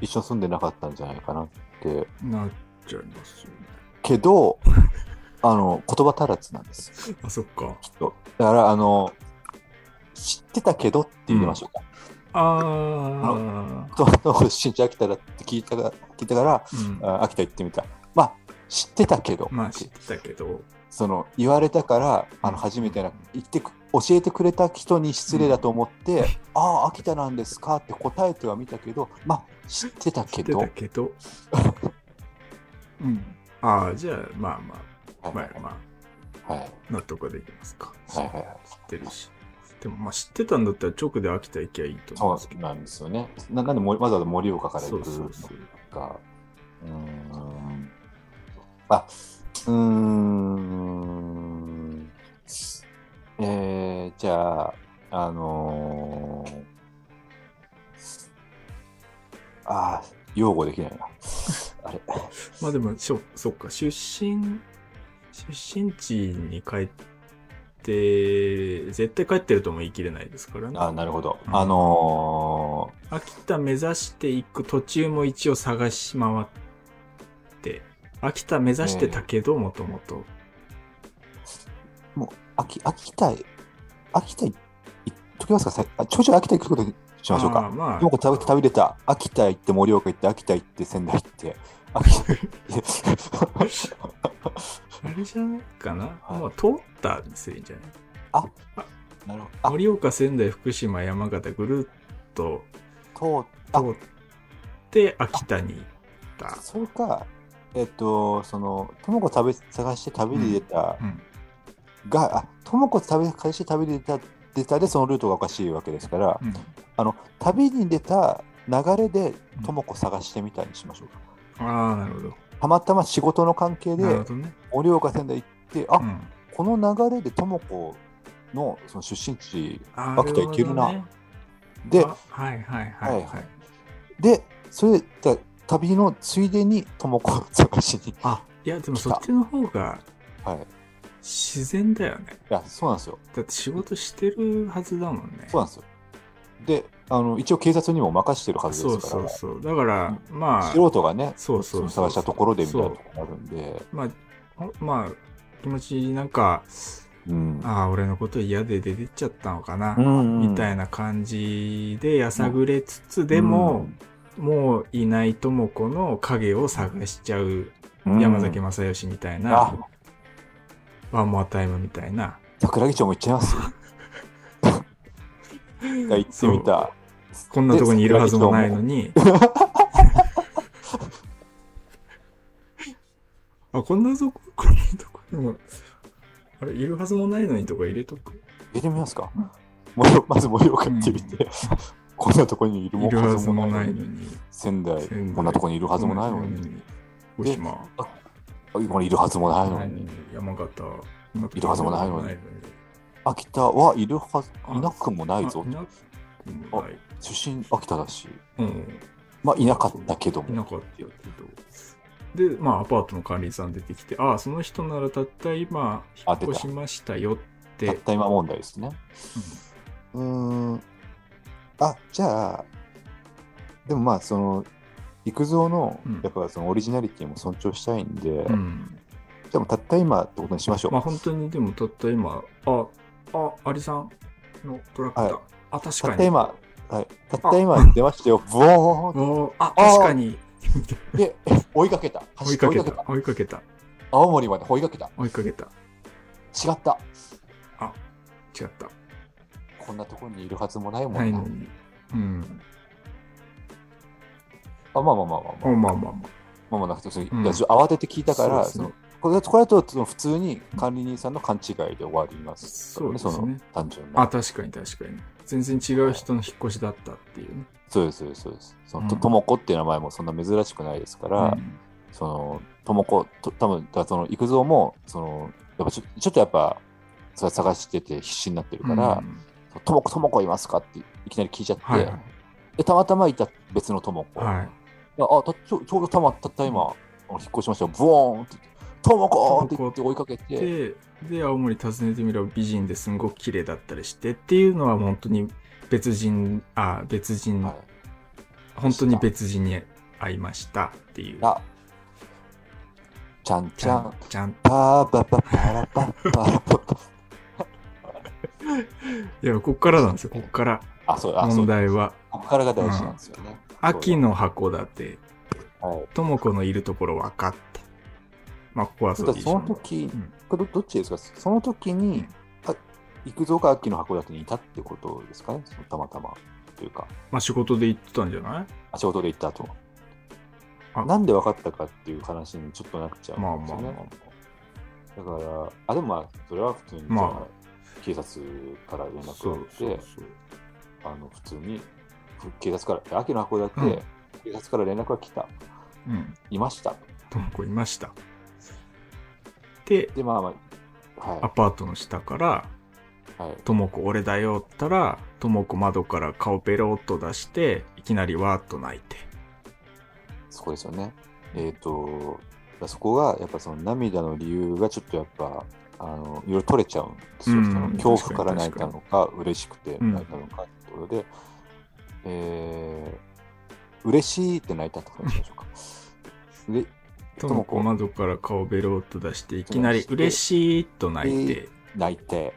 一緒に住んでなかったんじゃないかなって。なっちゃいますよね。けど、[laughs] あの、言葉足らずなんです。あ、そっか。きっと。だから、あの、知ってたけどって言いましょうか。あと、と出身地秋田だって聞いたが聞いたから、ー、うん。あ秋田行ってみた。まあ、知ってたけど、まあ知ってたけど、その言われたから、あの初めてな言ってく教えてくれた人に失礼だと思って、ああ、秋田なんですかって答えてはみたけど、まあ、知ってたけど知ってた、けど、[laughs] うん。ああ、じゃあ、まあまあ、はいまあまあ、はい納得できますか。はいはいはい。知ってるし。でも、まあ知ってたんだったら直で秋田行きゃいいと思う。そうなんですよね。ななんでもわざわざ盛岡から行く。のか。うーん。あ、うーん。えー、じゃあ、あのー、あー、擁護できないな。[laughs] あれ。まあでも、しょそっか、出身、出身地に帰って、絶対帰ってるとも言い切れないですからね。あ、なるほど。うんあの秋田目指していく途中も一応探し回って、秋田目指してたけど、もともと。ー、もう、秋、秋田へ、秋田行っときますか？さあちょいちょい秋田行くことにしましょうか。あーまあでもこれ旅旅出た。秋田行って、盛岡行って、[laughs] 秋田行って、仙台行って。秋田あれじゃないかな、はいもう通ったりするんじゃない？なるほど。あ、盛岡、仙台、福島、山形、ぐるっと通って秋田に行った。それか、えっと、その、ともこ食べ探して旅に出たうんが、あ、ともこ食べ探して旅に出た、出たでそのルートがおかしいわけですから、うんあの、旅に出た流れでともこ探してみたいにしましょうか。ああ、なるほど。たまたま仕事の関係でなるほ、どね。盛岡仙台行って、あ、うんこの流れでともこのその出身地秋田行けるなで、あはいはいはいはい。はいで、それだ旅のついでにともこを探しに。あ、いや、でもそっちの方がはい。い自然だよね。や、そうなんですよ。だって仕事してるはずだもんね。そうなんですよ。で、あの一応警察にも任してるはずそうですから、そうそう。だから、まあ、素人がね、探したところでみたいなそうところがあるんで、まあ、ほまあ、気持ちなんか、うん。ああ、俺のこと嫌で出てっちゃったのかな、うんみたいな感じでやさぐれつつ、でも、もういないとも子の影を探しちゃううん山崎正義みたいあな、ワンモアタイムみたいな。桜木町も行っちゃいます？が行ってみた。こんなとこにいるはずもないのに。[laughs] あ、こんなとこ、こんなとこにも、あれ、いるはずもないのにとか入れとく？入れてみますか？盛岡まず盛岡行ってみて、[laughs] こんなとこにいるいるはずもないのに。仙台こんなとこにいるはずもないのに、に。福島、ここにいるはずもないのに、山形、いるはずもないのに秋田はいるはず、あいなくもないぞあ。出身秋田だし、うん。まあいなかったけども。いなかったけど。で、まあ、アパートの管理人さん出てきて、ああ、その人ならたった今、引っ越しましたよって、たった今問題ですね。うーん。あ、じゃあ、でもまあ、その、育三のうん、やっぱそのオリジナリティも尊重したいんで、うん。じゃあもうたった今ってことにしましょう。まあ本当にでもたった今、あ、あ、アリさんのトラクター。はいあ、確たかに。った今、はい、たった今出ましたよ。ブオーンあ、確かに。[laughs] で、追いかけた。追いかけた。追いかけた。青森まで追いかけた。追いかけた。違った。違った。こんなところにいるはずもないもんな。ないのに。うん。あまあまあまあまあまあ。まあまあまあまあ。まあまあなくて、うん慌てて聞いたから、そねそのこれこれだとその普通に管理人さんの勘違いで終わりますね、そうですねの単純あ、な。確かに確かに。全然違う人の引っ越しだったっていうね。そうです、そうです、そうです。そのとうんともこっていう名前もそんな珍しくないですから、うんそのともこと多分だその育三もそのやっぱちょちょっとやっぱそれ探してて必死になってるからうん「ともこともこいますか?」っていきなり聞いちゃって、はいはい。でたまたまいた別のともこ、はいやあたちょうどたまたった今、あの引っ越しましたよブオーンって「ともこ!」って言って追いかけてで、で、青森訪ねてみれば美人ですんごく綺麗だったりしてっていうのは本当に別人、あ、別人、はい、本当に別人に会いましたっていう。あちゃんちゃんちゃん。パーパパパラパパラパパいや、こっからなんですよ、こっから。あそうあ問題は。ここからが大事なんですよね、秋の函館、はいとも子のいるところ分かった。まあ、ここはそその時、うん。これどどっちですか？その時に、うん。あ育三が秋の函館にいたってことですかね？たまたまというか。まあ、仕事で行ってたんじゃない？あ仕事で行った後。あ。なんで分かったかっていう話にちょっとなっちゃまあうんですよまあまね、だからあでもまあそれは普通に、まあ。警察から連あ。絡そうがあってそうそう。あの普通にふ警察から秋の函館、うん。警察から連絡が来た。うん。いました。とも子いました。で、でまあまあはアパートの下から、とも子俺だよったら、とも子窓から顔ペロッと出して、いきなりわーっと泣いて。そこですよね。えっ、と、そこがやっぱその涙の理由がちょっとやっぱ、あのいろいろ取れちゃうんですよ。うんその恐怖から泣いたのか、嬉しくてうん泣いたのかってところで、えー、嬉しいって泣いたってことにしょうか。とも子窓から顔ベロッと出して、いきなり嬉しいと泣いて、泣いて、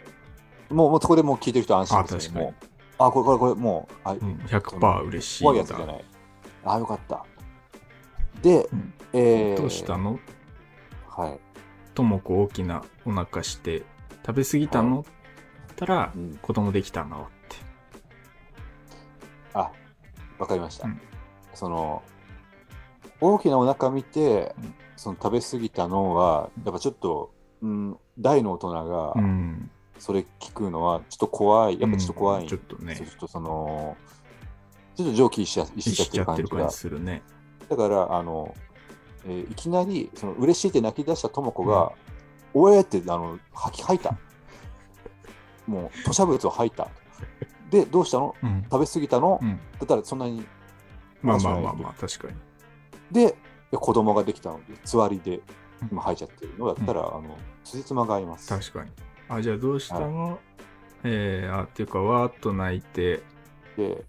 もうもうそこでもう聞いてる人安心ですね。あこれこれこれもう、あうん、100%嬉しい怖いやつじゃない。あ、よかった。で、うんえー、どうしたの？はい。とも子大きなお腹して、食べ過ぎたの、って言ったらう、ん子供できたの？って。あ、わかりました。うんその、大きなお腹見て、うんその食べ過ぎたのは、やっぱちょっと、うん、大の大人がうん。それ聞くのはちょっと怖い、やっぱちょっと怖い、うんちょっとねちょっとその、ちょっと蒸気しちゃってる感じがじするね。だから、あの、えーいきなり、その嬉しいって泣き出した智子が、おえってあの吐き吐いた。もう、吐砂物を吐いた。で、どうしたの？うん。食べ過ぎたの、うん。だったらそんなに。まあまあまあまあ、確かに。で、で子供ができたので、つわりで今吐いちゃってるのだったら、あの、つじつまが合います。確かに。あ、じゃあどうしたの、えー、あ、っていうか、わーっと泣いて、で、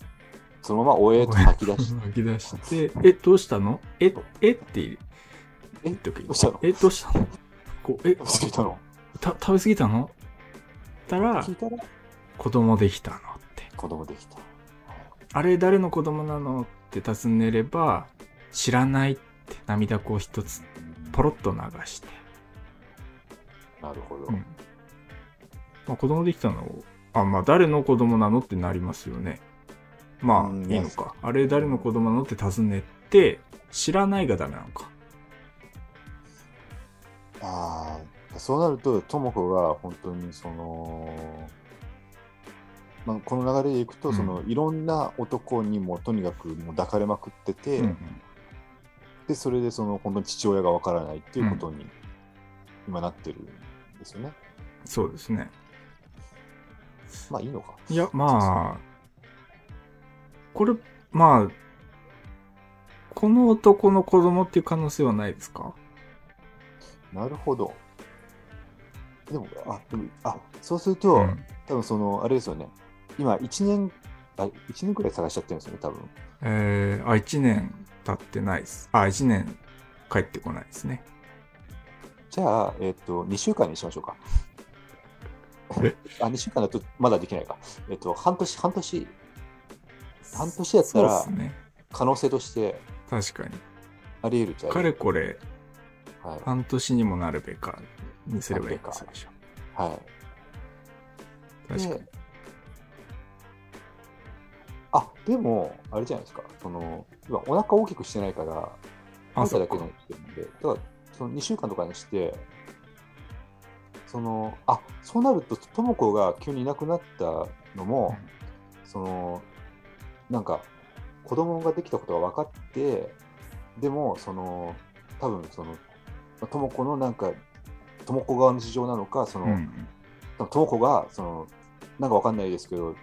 そのままおえと吐き出して、[laughs] 吐き出して、え、どうしたの？え、え？ってえ、時どうしたの？え、どうしたの？こうえ、どうしたの？た食べ過ぎたの？ったらたら、子供できたのって。子供できた。あれ誰の子供なの？って尋ねれば、知らないって涙こう一つポロッと流して。なるほど。うん。まあ子供できたのあ、まあ誰の子供なのってなりますよね。まあうんいいのか。あれ誰の子供なのって尋ねて、知らないがダメなのか。ああ、そうなると、智子が本当にその、まあ、この流れでいくと、うんそのいろんな男にもとにかくもう抱かれまくってて、うんでそれでその本当に父親がわからないっていうことに今なってるんですよね。そうですね。まあいいのか。いや、まあ、これ、まあ、この男の子供っていう可能性はないですか？なるほど。でも、あ、でもあそうすると、うん多分その、あれですよね。今、1年、あ一年くらい探しちゃってるんですよね、多分。えー、あ、1年経ってないです。あ、1年帰ってこないですね。じゃあ、えっ、と、2週間にしましょうか。え？あ、2週間だとまだできないか。えっ、と、半年、半年、半年やったらね。可能性として確かに。あり得るじゃかれこれ、はい。半年にもなるべかにすればいいんですでしょ。はい。確かにで。あ、でも、あれじゃないですか。その、今、お腹大きくしてないから、あ、食べただけのってるんで、だから、その2週間とかにして、その、あ、そうなると、とも子が急にいなくなったのも、その、なんか、子供ができたことが分かって、でも、その、多分その、とも子のなんか、とも子側の事情なのか、その、うん。とも子が、その、なんかわかんないですけど、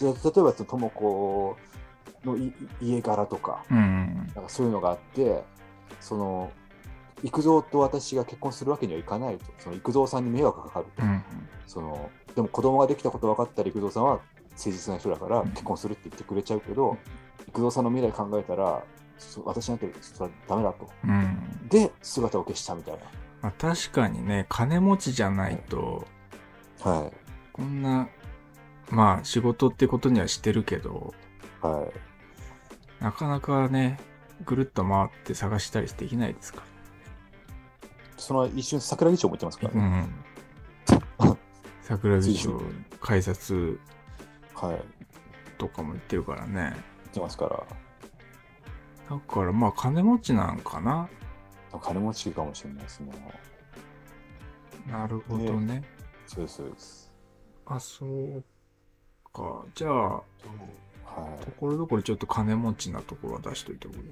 例えば、とも子のい家柄とか、うん。なんかそういうのがあって、その、育三と私が結婚するわけにはいかないと、その育三さんに迷惑がかかると、うん。その、でも子供ができたこと分かったら育三さんは誠実な人だからうん結婚するって言ってくれちゃうけど、育三さんの未来考えたら、そ私なんてそれはダメだと。うん。で、姿を消したみたいまあ、確かにね、金持ちじゃないと、な。はい。こんな、まあ仕事ってことにはしてるけど、はい。なかなかね、ぐるっと回って探したりできないですか？その一瞬、桜木町も行ってますからら。うね。ん。桜木町 [laughs] 改札はい。とかも行ってるからね。行ってますから。だからまあ金持ちなんかな？金持ちかもしれないですね。なるほどね。そうです、そうです。あ、そうか。じゃあ、はいと。ころどころちょっと金持ちなところは出しといておくれ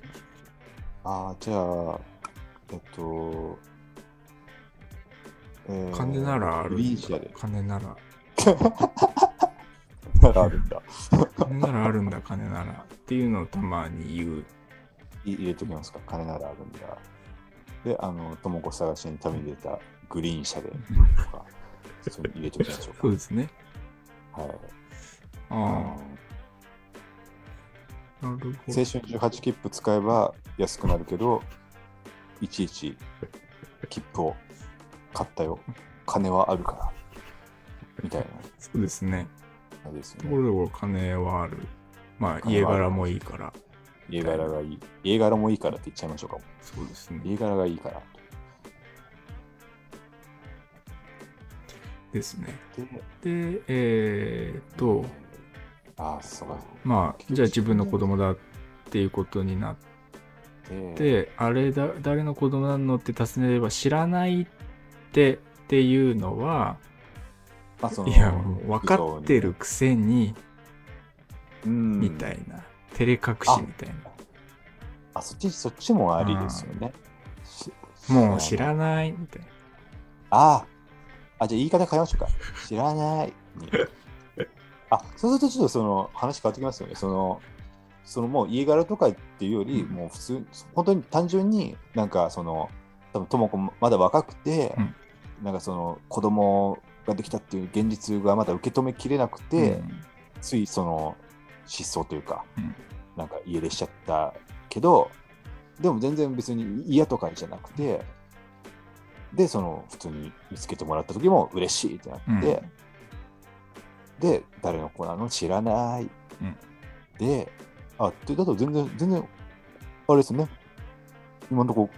ああ、じゃあ、えっと、えー金ならあるんだ。金なら。ならあるんだ。金ならあるんだ、金なら。っていうのをたまに言う。い入れときますか。金ならあるんだ。で、あの、ともこ探しに旅に出たグリーン車でとか、[laughs] それ入れときましょそうですね。うか。はい。ああ、なるほど。青春18切符使えば安くなるけど、いちいち切符を買ったよ。金はあるから。みたいなそうですね。感じですよね。ところどころ金はある。まあ、家柄もいいから。家柄がいい。家柄もいいからって言っちゃいましょうか。そうですね。家柄がいいから。ですね。で、で、えーっと、ああ、そうか。まあ、じゃあ自分の子供だっていうことになっで、て、あれだ、誰の子供なのって尋ねれば知らないってっていうのは、まあ、そのいや、もう分かってる、くせに、うん、みたいな。照れ隠しみたいな。あ、そっち、そっちもありですよね。しもう知らないみたいな。ああ。あ、じゃあ言い方変えましょうか。知らないに。あ、そうするとちょっとその話変わってきますよね。その、そのもう家柄とかっていうより、うん。もう普通、本当に単純になんかその、多分とも子まだ若くて、うん。なんかその子供ができたっていう現実がまだ受け止めきれなくて、うん。ついその失踪というか、うん。なんか家出しちゃったけど、でも全然別に嫌とかじゃなくて、で、その普通に見つけてもらった時も嬉しいってなって、で、誰の子なの？知らない。うんで、あ、で、だと全然、全然、あれですね。今のとこ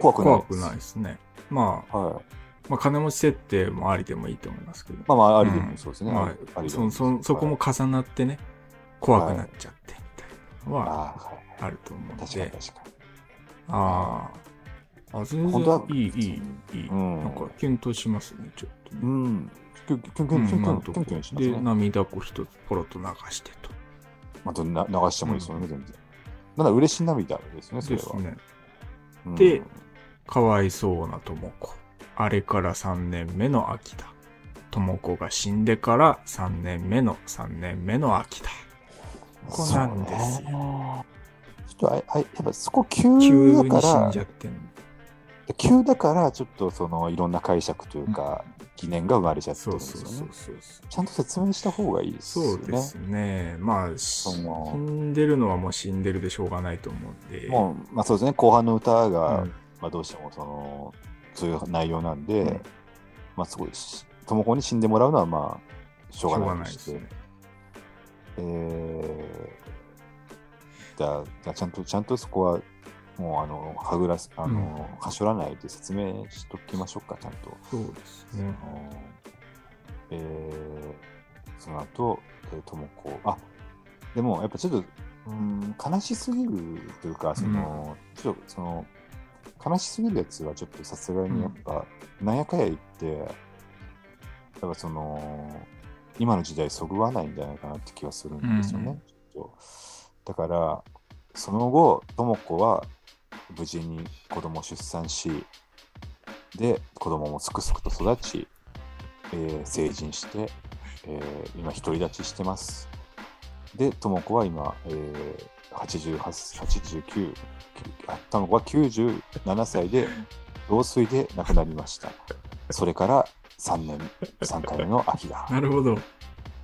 怖くない怖くないですね。まあ、はい。まあ、金持ち設定もありでもいいと思いますけど。まあまあ、ありでうんもそうですね。まありあ、でもそそそこも重なってね、怖くなっちゃってみたいなのはあると思うの確かにで、確かに。ああ、あ、全然いい、いい、いい。うんなんか、キュンとしますね、ちょっとね。うん。キュンキュンキュンキュンキュンキュンしで、涙こ一つポロッと流してと。またな流してもいいですよね、全然。なん、嬉し涙ですね、それでは。ね。うんで、かわいそうな智子。あれから3年目の秋だ。智子が死んでから3年目の3年目の秋だ。こうなんですよ。ちょっとああやっぱそこ急急に死んじゃってんの。急だからちょっとそのいろんな解釈というか、疑念が生まれちゃってそうるんですよね。そうそうそうちゃんと説明した方がいいですよね。そうですね。まあ、その死んでるのはもう死んでるでしょうがないと思うんで。もう、まあそうですね、後半の歌が、うんまあどうしてもその、そういう内容なんで、うんまあすごいし、ともこに死んでもらうのはまあ、しょうがないとして、がないですね。えー、じゃあ、じゃちゃんと、ちゃんとそこは、もうあの、はぐらす、あの、はしょらないで説明しときましょうか、ちゃんと。そうですね。えー、その後、えー、ともこ、あ、でもやっぱちょっと、うん、悲しすぎるというか、その、ちょっとその、悲しすぎるやつはちょっとさすがにやっぱ、なんやかんや言って、やっぱその、今の時代そぐわないんじゃないかなって気はするんですよね。うんだから、その後、とも子は無事に子供を出産し、で、子供もすくすくと育ち、えー成人して、えー今独り立ちしてます。で、とも子は今、えー、88、89、あとも子は97歳で老衰で亡くなりました。それから3年、3回目の秋だ。なるほど。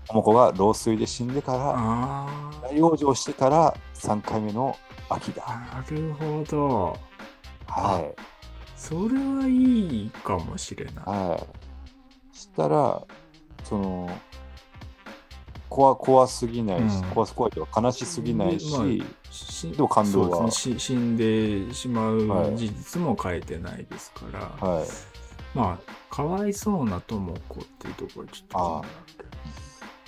とも子が老衰で死んでから、あ大往生してから3回目の秋だ。あ、なるほど。はい。それはいいかもしれない。はい。したら、その、怖怖すぎないし、うん怖す怖いとか悲しすぎないし、でましでも感動はねし死んでしまはいう事実も変えてないですから、はい。まあ、かわいそうなとも子っていうところはちょっと気になる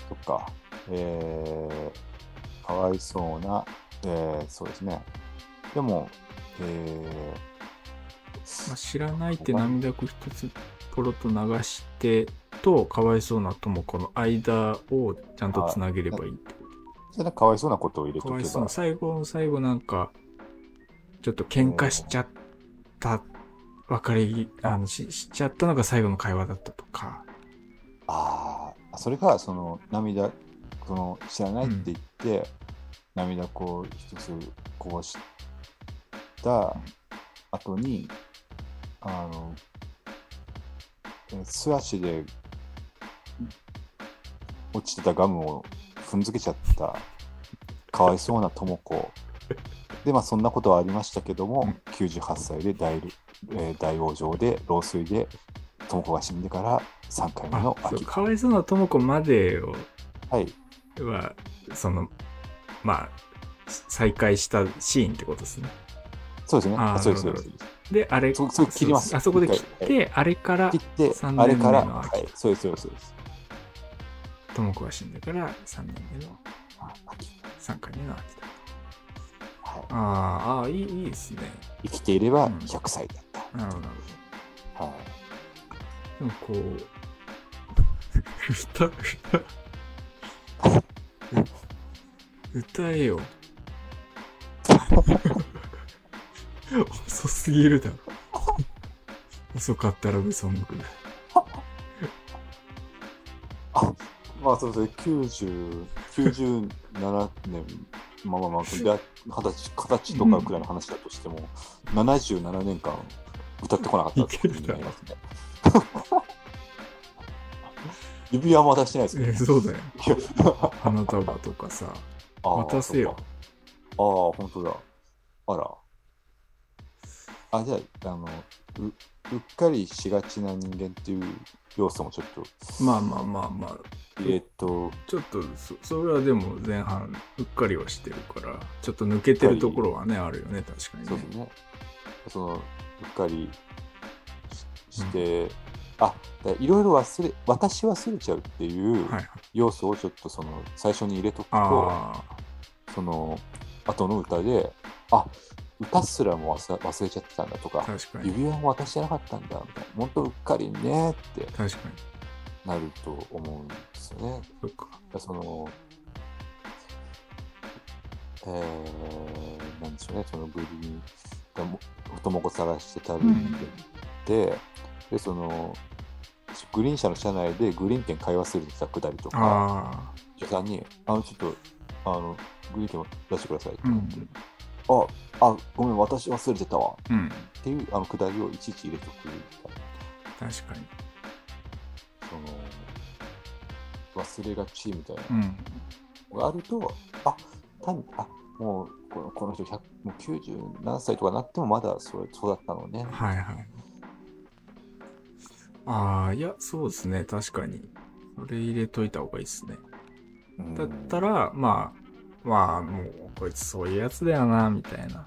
そっか。えー、かわいそうな、えー、そうですね。でも、えまあ、知らないって涙く一つポロと流してとかわいそうなとも子の間をちゃんとつなげればいいってこー、それはかわいそうなことを入れと。とけばかわいそうな、最後の最後なんかちょっと喧嘩しちゃった別れあのししちゃったのが最後の会話だったとかああ、それが、その、涙、その、知らないって言って、涙こう、一つこぼした後に、あの、え素足で落ちてたガムを踏んづけちゃった、かわいそうな智子。で、まあ、そんなことはありましたけども、うん98歳で大,、えー大往生で、老衰で、智子が死んでから3回目の秋。かわいそうなとも子までをはい。はそのまあ再会したシーンってことですね。そうですね。あーそうです、そうです。で、あれ、そそこ切りますあそこで切っ一て、あれから切、って、3年目あれから、そうです、そうです、そうです。とも子が死んでから3年目のあ秋3回目の秋だ。はい、あーあー、いい、いいですね。生きていればうん100歳だった。なるほど、なるほはい、ど。でもこう、[laughs] 歌、歌、歌えよ。遅すぎるだろ。遅かったラブソング。あまあそうですね、90 97年、まあまあまあ、[laughs] で二十歳、形とかくらいの話だとしても、77年間歌ってこなかったってことになりますね。[laughs] 指輪も渡してないですけどえそうだよ。[laughs] 花束とかさ、渡せよ。ああ、本当だ。あら。あ、じゃあ、あの、ううっかりしがちな人間っていう要素もちょっと、まあまあまあまあ、えーっと、ちょっとそ、それはでも前半うっかりはしてるから、ちょっと抜けてるところはね、あるよね、確かにねそうです。ね。その、うっかりしして、あ、だいろいろ忘れ、私忘れちゃうっていう。要素をちょっとその、最初に入れとくと、あその、後の歌で、あ、歌すらも忘れ忘れちゃってたんだとか。指輪も渡してなかったんだみたいな、本当うっかりねって確かに。なると思うんですよね。そ。その、えー、なんでしょうね、そのグリーンがも、太もこ探して旅に出て、で、その、グリーン車の車内でグリーン券買い忘れてたくだりとか、あ女さんに、あの、ちょっと、あの、グリーン券を出してくださいって言って、ん。あ、あ、ごめん、私忘れてたわうん。っていうあのくだりをいちいち入れとく。確かに。その、忘れがちみたいなうん。のがあると、あ単に、あもうこのこの人100もう90何歳とかなってもまだそうそうだったのね。はいはい。ああ、いや、そうですね。確かに。それ入れといた方がいいですね。うんだったら、まあ、まあ、もう、こいつそういうやつだよな、みたいな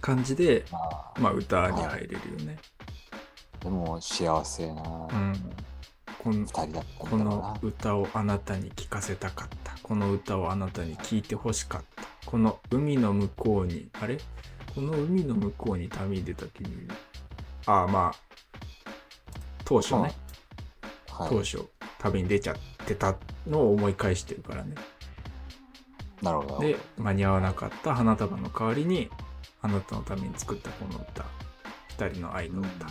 感じで、まあまあ、歌に入れるよね。でも幸せなうん。このこの。歌をあなたに聴かせたかった。この歌をあなたに聴いてほしかった。この海の向こうに、あれ？この海の向こうに旅に出た君。ああ、まあ、当初ね、はい、当初旅に出ちゃってたのを思い返してるからね。なるほど。で、間に合わなかった花束の代わりに、あなたのために作ったこの歌。二人の愛の歌。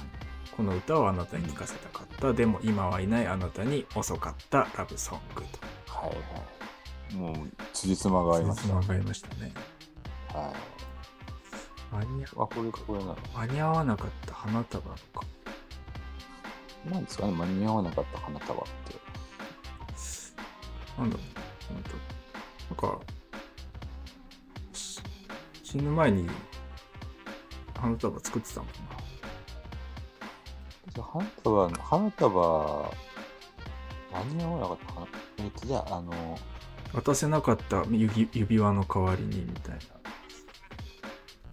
この歌をあなたに聴かせたかった。でも今はいないあなたに遅かったラブソングと。はいはい。もう、辻褄が合いました。わかりましたね。はい。間にあ、これ、これなの。間に合わなかった花束か。なんですかね、間に合わなかった花束って。なんだろう。本当なんか、し死ぬ前に花束作ってたのか花束、花束、間に合わなかった花えっと、じゃあ、あの、な。渡せなかった指指輪の代わりにみたいな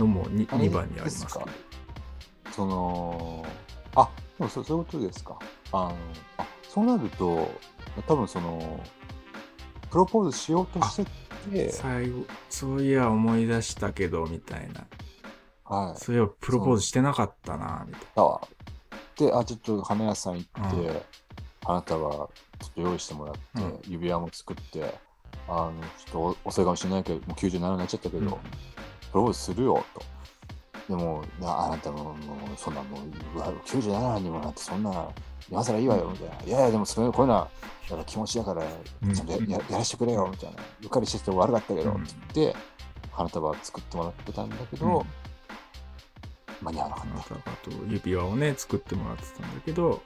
のも 2, あれ2番にあります。その、あ、でもそそういうことですか。あの、あ、そうなると、多分その、プロポーズしようとしてて、最後、そういや思い出したけど、みたいな。はい。そういやプロポーズしてなかったな、みたいだわ。で、あ、ちょっと花屋さん行って、うん花束ちょっと用意してもらって、うん指輪も作って、あの、ちょっとおお世話かもしれないけど、もう97になっちゃったけど、な。プロポーズするよ、と。でも、なあなたも、もう、そんなもう、うわ97にもなって、そんな、今更いいわよ、みたいな。いやいや、でも、それこういうのは、やっぱ気持ちだから、うんちゃんとや,や、やらせてくれよ、みたいな。うっかりしてて悪かったけど、うんって言って、花束作ってもらってたんだけど、うん間に合わなかった。花束と指輪をね、作ってもらってたんだけど、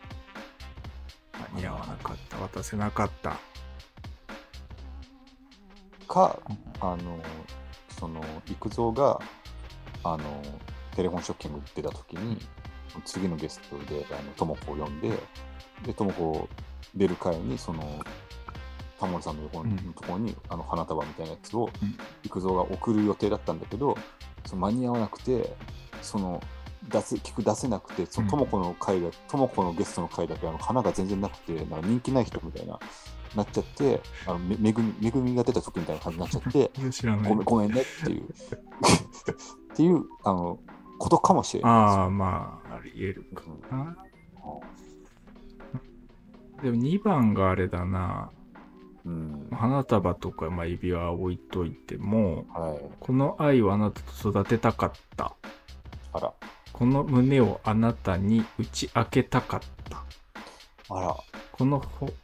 間に合わなかった、渡せなかった。か、あの、その、育三が、あの、テレフォンショッキング出た時に、次のゲストで、ともこを呼んで、で、ともこ出る会に、その、タモリさんの横のうん。ところに、あの、花束みたいなやつをうん、育三が送る予定だったんだけど、その間に合わなくて、その、出せ聞く出せなくて、そのともこの会で、ともこのゲストの会だけあの花が全然なくて、なんか人気ない人みたいな、なっちゃって、あのめめぐみめぐみが出た時みたいな感じになっちゃって、[laughs] いや知らない。ごめんごめんねっていう、っていうあのことかもしれないああ、まあ、あり得るかな。でも2番があれだな。うん。花束とか、まあ、指輪置いといても、はい。この愛をあなたと育てたかった。あら、この胸をあなたに打ち明けたかった。あら、この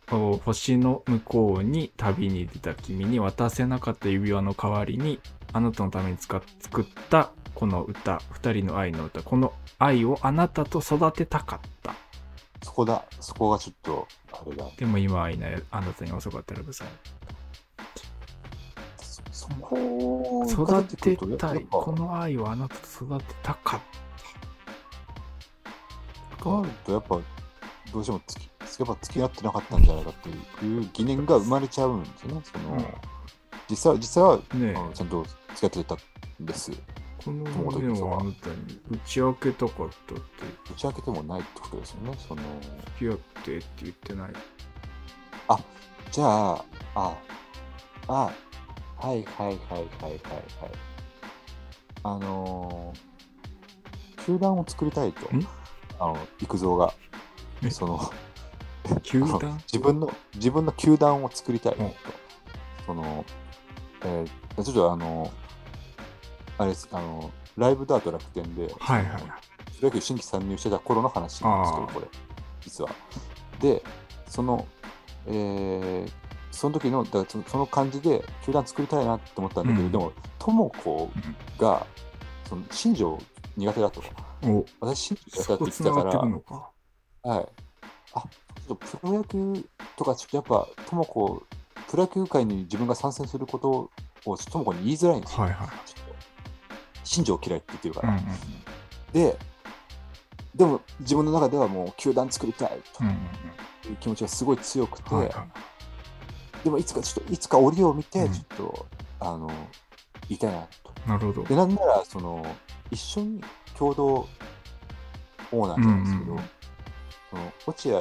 ほ星の向こうに旅に出た君に渡せなかった指輪の代わりに、あなたのために使っ作ったこの歌、二人の愛の歌、この愛をあなたと育てたかった。そこだ、そこがちょっと、あれだ、でも今はいないあなたに遅かったらブさん。そそこが育てたい。この愛をあなたと育てたかっとなると、やっぱ、どうしてもつき、やっぱ付き合ってなかったんじゃないかっていう疑念が生まれちゃうんですよね。その、うん実際は、実際は、た。ねえあのちゃんと付き合ってたんです。この胸をあなたに打ち明けたかったって、打ち明けてもないってことですよね。その、付き合ってって言ってない。じゃあ、あ、あ、はいはいはいはいはいはい。あのー、球団を作りたいとん、あの、育三がえ、その、球団？自分の、自分の球団を作りたいとうん。その、えー、ちょっとあの、あれです、あの、ライブダート楽天で、はいはいプロ野球新規参入してた頃の話なんですけど、これ、実は。で、その、えーその時の、だからそのその感じで、球団作りたいなって思ったんだけど、うんでも、智子が、その新庄苦手だと。お、私、新庄苦手だって言ってたから。はい。あ、ちょっとプロ野球とか、ちょっとやっぱ、ともこ、プロ野球界に自分が参戦することを、ともこに言いづらいんですよ。はいはい。ちょっと新庄嫌いって言ってるから。うんうんで、でも自分の中ではもう球団作りたいとうんうんいう気持ちがすごい強くて、うんはいはでもいつかちょっといつか折を見て、うんちょっと、あの言いたいなと。い。なるほど。で、なんならその一緒に共同オーナーじゃないですけど、うんうんうんその落合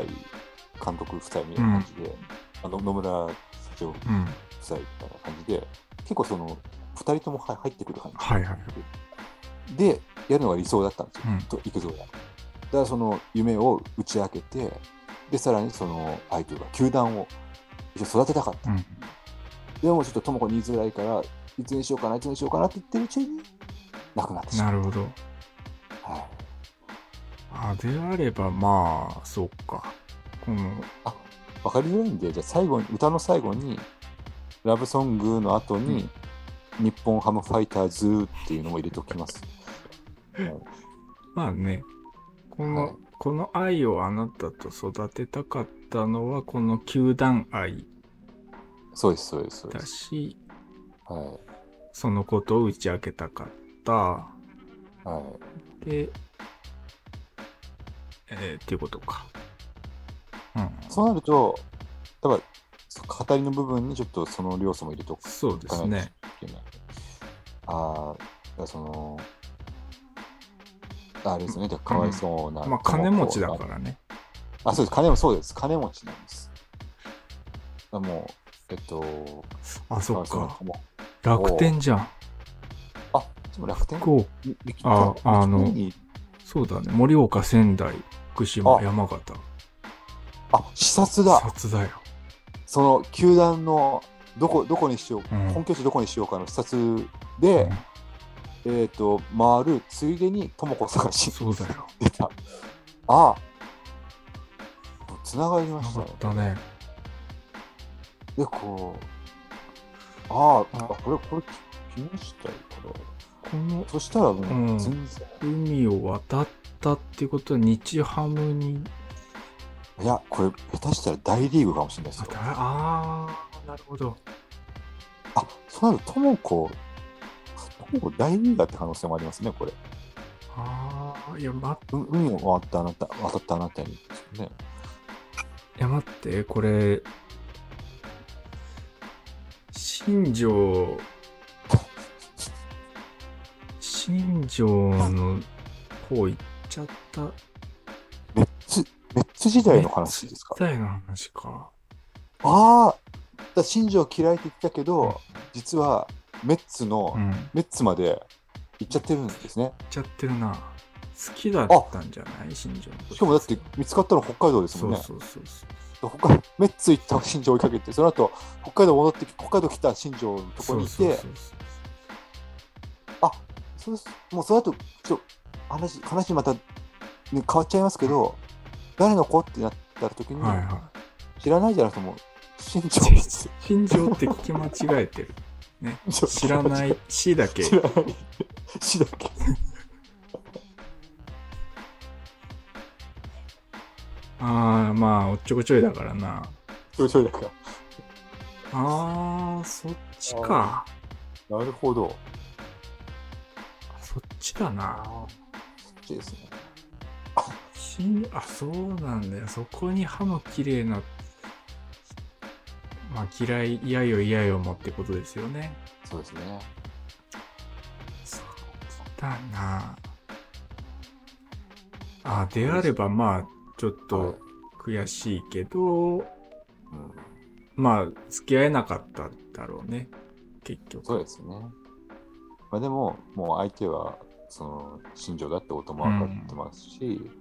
監督夫妻みたいな感じで、あの野村社長夫うん。妻みたいな感じで、結構その2人ともは入ってくる感じ。はいはい。で、やるのが理想だったんですよ、うんと育三が。だからその夢を打ち明けて、で、さらにその相手が球団を育てたかった。うん。でもちょっと智子に言いづらいから、いつにしようかな、いつにしようかなって言ってるうちに、亡くなってしまう。なるほど。はい、あ、であれば、まあ、そうか。この、わかりづらいんで、じゃあ最後に、歌の最後に、ラブソングの後に、日本ハムファイターズっていうのも入れておきます。はいまあね、この、はいこの愛をあなたと育てたかったのは、この球団愛そうです、そうです、だす。し、はそのことを打ち明けたかった。い。はい。で、えーっていうことか。うん。そうなると、多分そう語りの部分にちょっとその要素も入れておくそうですね。ああ、だからその、あれですよね、じゃあかわいそうな。まあ、金持ちだからね。あ、そうです、金もそうです、金持ちなんです。あもう、えっと、あ、そっか楽天じゃん。あ、でも楽天？ああのそうだね。盛岡、仙台、福島、あ山形。あ、視察だ。札だよ。その球団のどこどこにしよう、うん本拠地どこにしようかの視察で、えっ、と、回るついでに智子探しそうだよ。出た。ああ、つながりましたねったね。で、こう、ああ、あこれ、これ、来ましたよ、これ。このそしたらもううん全然、海を渡ったっていうことは日ハムに、いや、これ、下手したら大リーグかもしれないですよ。あだあー、なるほど。あ、そうなると、智子、智子大リーガーって可能性もありますね、これ。ああ、いや、ま、う海を渡ったあなた、渡ったあなたにですよね。いや待って、これ、新庄、新庄の方行っちゃった。メッツ、メッツ時代の話ですか？時代の話か。ああ、だ新庄嫌いって言ってたけど、実はメッツの、うん。行っメッツまで行っちゃってるんですね。ちゃってるな。好きだったんじゃない？新庄のしかもだって見つかったの北海道ですもんね。そうそうそうそう。北海メッツ行った新庄追いかけて、その後北海道戻ってき北海道来た新庄のところにいて、そうそうそうそうすもうその後ちょっと話話また、ね、変わっちゃいますけど、誰の子ってなった時に、はいは知らないじゃなくてもう新庄ですよ。い。新庄って聞き間違えてる。ね。[laughs] 知らない。死だけ。知らない。死だけ。[laughs] ああ、まあ、おっちょこちょいだからな。ちょいちょいだから。ああ、そっちか。なるほど。ちだな。そっちですね。あ、そうなんだよ。そこに歯の綺麗な、まあ嫌い、嫌よ嫌よもってことですよね。そうですね。そうだな。あ、であればまあ、ちょっはいと悔しいけど、うん、まあ、付き合えなかったんだろうね。結局。そうですね。まあでも、もう相手は、その、新庄だってことも分かってますし、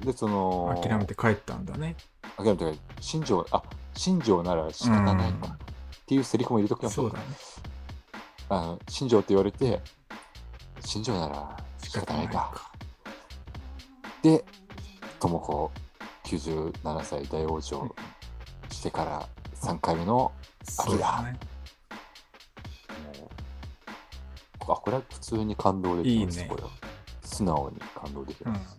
で、その、諦めて帰ったんだね。諦めて、新庄、あ、新庄なら仕方ないか。っていうセリフも入れときましょうか。そうだね。あの新庄って言われて、新庄なら仕方ないか。で、智子97歳大往生してから3回目の、もそうだね。あ、これは普通に感動できます。いいねこれは素直に感動できうんます。。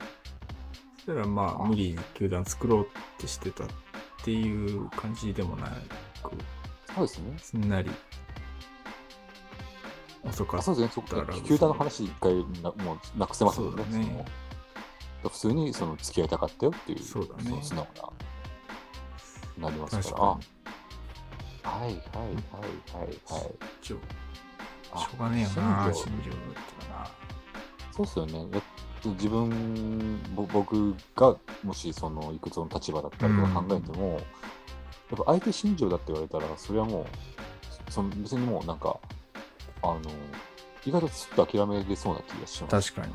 そしたらまあ、無理に球団作ろうってしてたっていう感じでもなく、そうですね。すんなり、遅かった。あそうですね。そこだから球団の話一回なもうなくせますもんね。そねその普通にその付き合いたかったよっていう、そうだねの素直な、なります確から。かあ、はいはいはいはいはい。しあょうがねえよな、新庄。そうですよね。やっと自分、ぼ僕がもしそのいくつの立場だったりとか考えても、やっぱ相手新庄だって言われたら、それはもう、その別にもうなんか、あの、意外とすっと諦めれそうな気がします。確かに。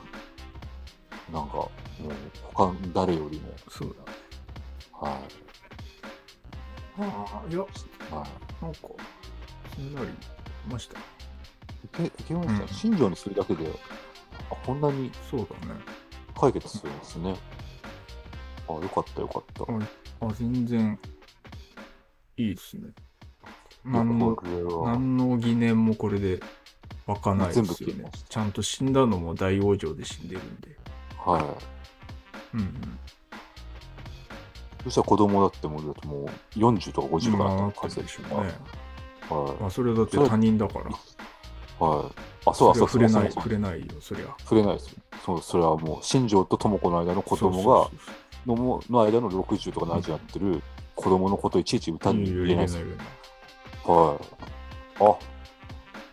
なんか、もう他の誰よりも、そうだ。はい。ああ、いや、はなんか、すんなりました。い。いけ、いけました、うん新庄にするだけで、あ、こんなにそうだね。解決するんですね。あ、よかったよかった。あ、全然、いいですね。何の、何の疑念もこれで湧かないですよねちゃんと死んだのも大往生で死んでるんで。はい。うんうん。そしたら子供だってもうだってもう40とか50とかなったってるでしょうね。はまあ、それだって他人だから。い。はい。あ、そうそうは触れない、触れないよ、そりゃ。触れないですよ。そう、それはもう、新庄と智子の間の子供が、のもの間の60とか70になってる子供のこといちいち歌に入れないですよ。はい。あ、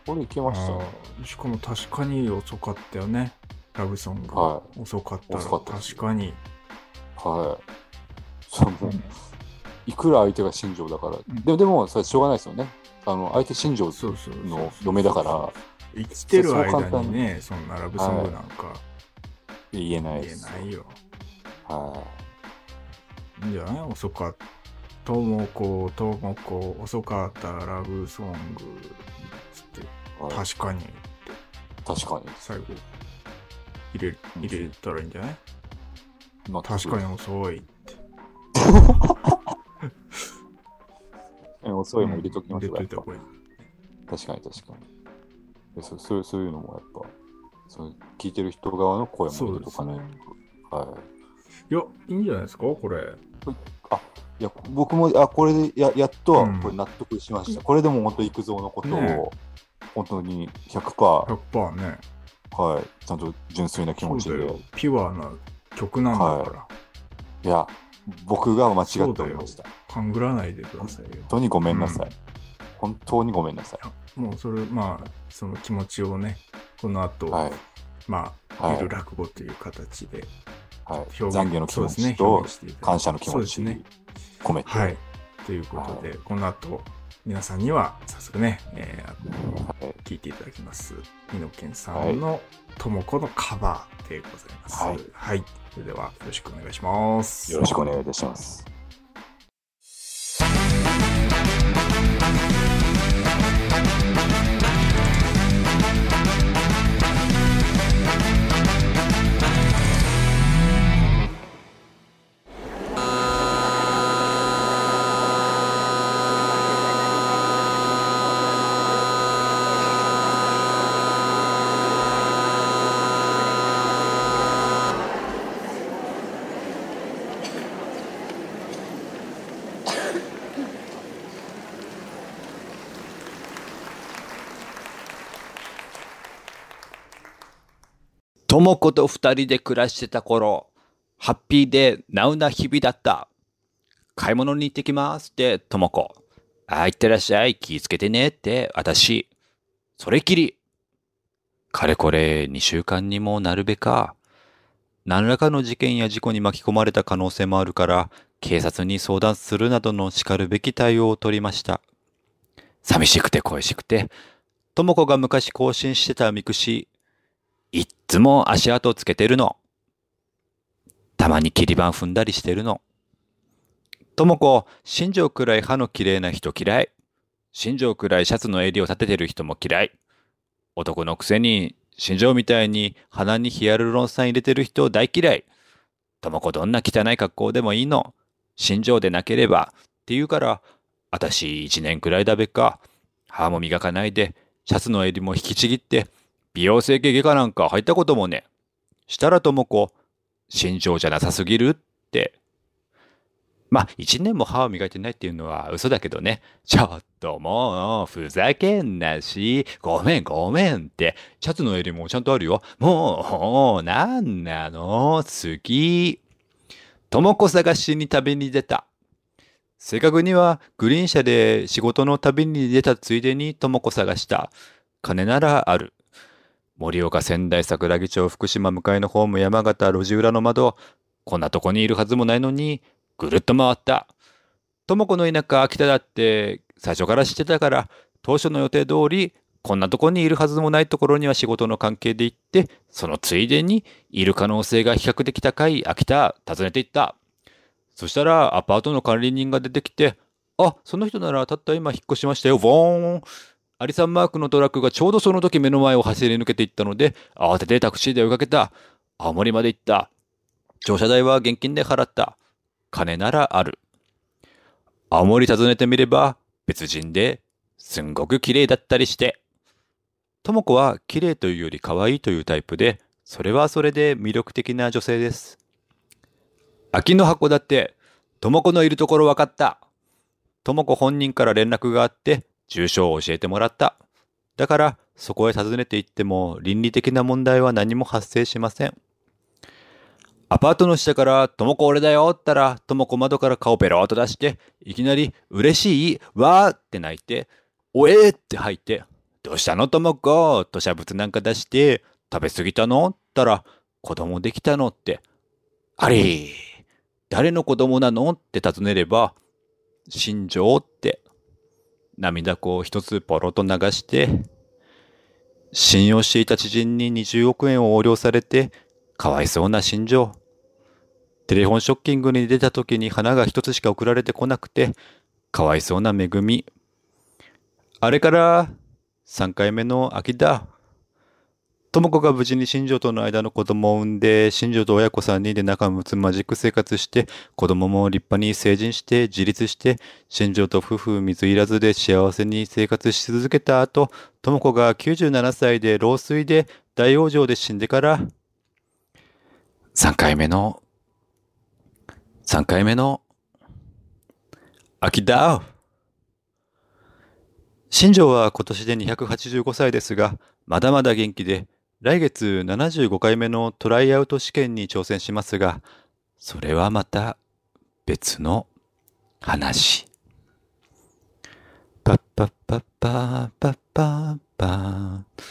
これいけましたしかも確かに遅かったよね。ラブソング。は遅かったら遅かったです確かに。はい。そう、いくら相手が新庄だから。んでも、でも、それしょうがないですよね。あの、相手新庄の嫁だから、生きてる間ににね、そんなラブソングなんか言えない言え。ないよ。はいいんじゃない遅かった。ともこ、ともこ、遅かったラブソングつって、い。はい、確かに確かに。最後入れ入れたらいいんじゃない？まあ確かに遅い。に。遅いの入れときます入よ、やっぱれといた方がいい。確かに確かに。でそうそうそういうのもやっぱ、その聞いてる人側の声も入れとかないそうでと。はい。いや、いいんじゃないですか？これ。いや、僕も、あ、これでややっとはうんこれ納得しました。これでも本当、育三のことねを、本当に100%、100%ね。はい、ちゃんと純粋な気持ちで。ピュアな曲なんだから。いや、僕が間違っておりました。勘ぐらないでくださいよ。本当にごめんなさい。うん本当にごめんなさい。もうそれ、まあ、その気持ちをね、この後、はい。まあ、はいゆる落語という形ではい。表現、懺悔の気持そうですねちと表現していただいて感謝の気持ちそうですね。込めて。はい。ということで、この後、皆さんには早速ね、えーはい聞いていただきます。美濃健さんの「ともこ」のカバーでございます。はいはい。それではよろしくお願いします。よろしくお願いいたします。智子と二人で暮らしてた頃、ハッピーでナウな日々だった。買い物に行ってきますって、智子。あ、行ってらっしゃい、気ぃつけてねって、私。それきり。かれこれ、二週間にもなるべか。何らかの事件や事故に巻き込まれた可能性もあるから、警察に相談するなどの叱るべき対応を取りました。寂しくて恋しくて、智子が昔更新してたミクシ、いっつも足跡つけてるの。たまに切り板踏んだりしてるの。ともこ、新庄くらい歯の綺麗な人嫌い。新庄くらいシャツの襟を立ててる人も嫌い。男のくせに、新庄みたいに鼻にヒアルロン酸入れてる人大嫌い。ともこどんな汚い格好でもいいの。新庄でなければ。って言うから、あたし一年くらいだべか。歯も磨かないで、シャツの襟も引きちぎって、美容整形外科なんか入ったこともね。したらともこ、心情じゃなさすぎるって。まあ、一年も歯を磨いてないっていうのは嘘だけどね。ちょっともう、ふざけんなし、ごめんごめんって、シャツの襟もちゃんとあるよ。もう、なんなの？好き。ともこ探しに旅に出た。正確には、グリーン車で仕事の旅に出たついでにともこ探した。金ならある。盛岡仙台桜木町福島向かいのホーム山形路地裏の窓。こんなとこにいるはずもないのに、ぐるっと回った。ともこの田舎秋田だって最初から知ってたから、当初の予定通り、こんなとこにいるはずもないところには仕事の関係で行って、そのついでにいる可能性が比較的高い秋田訪ねて行った。そしたらアパートの管理人が出てきて、あ、その人ならたった今引っ越しましたよ、ボーン。アリさんマークのトラックがちょうどその時目の前を走り抜けていったので、慌ててタクシーで追いかけた。青森まで行った。乗車代は現金で払った。金ならある。青森訪ねてみれば別人ですんごく綺麗だったりして。とも子は綺麗というより可愛いというタイプで、それはそれで魅力的な女性です。秋の函館、とも子のいるところ分かった。とも子本人から連絡があって、住所を教えてもらった。だから、そこへ訪ねて行っても倫理的な問題は何も発生しません。アパートの下から、ともこ俺だよったら、ともこ窓から顔ペローと出して、いきなり、嬉しい？わーって泣いて、おえーって吐いて、どうしたの？ともこ吐砂物なんか出して、食べ過ぎたの？ったら、子供できたの？って、あれ誰の子供なの？って尋ねれば、心情って、涙こう一つポロと流して、信用していた知人に20億円を横領されて、かわいそうな心情。テレフォンショッキングに出た時に花が一つしか送られてこなくて、かわいそうな恵み。あれから3回目の秋だ。智子が無事に新庄との間の子供を産んで、新庄と親子3人で仲睦まじく生活して、子供も立派に成人して自立して、新庄と夫婦水入らずで幸せに生活し続けた後、智子が97歳で老衰で大往生で死んでから、3回目の、3回目の、秋だ新庄は今年で285歳ですが、まだまだ元気で、来月75回目のトライアウト試験に挑戦しますが、それはまた別の話。パッパッパッパーパッパーパー。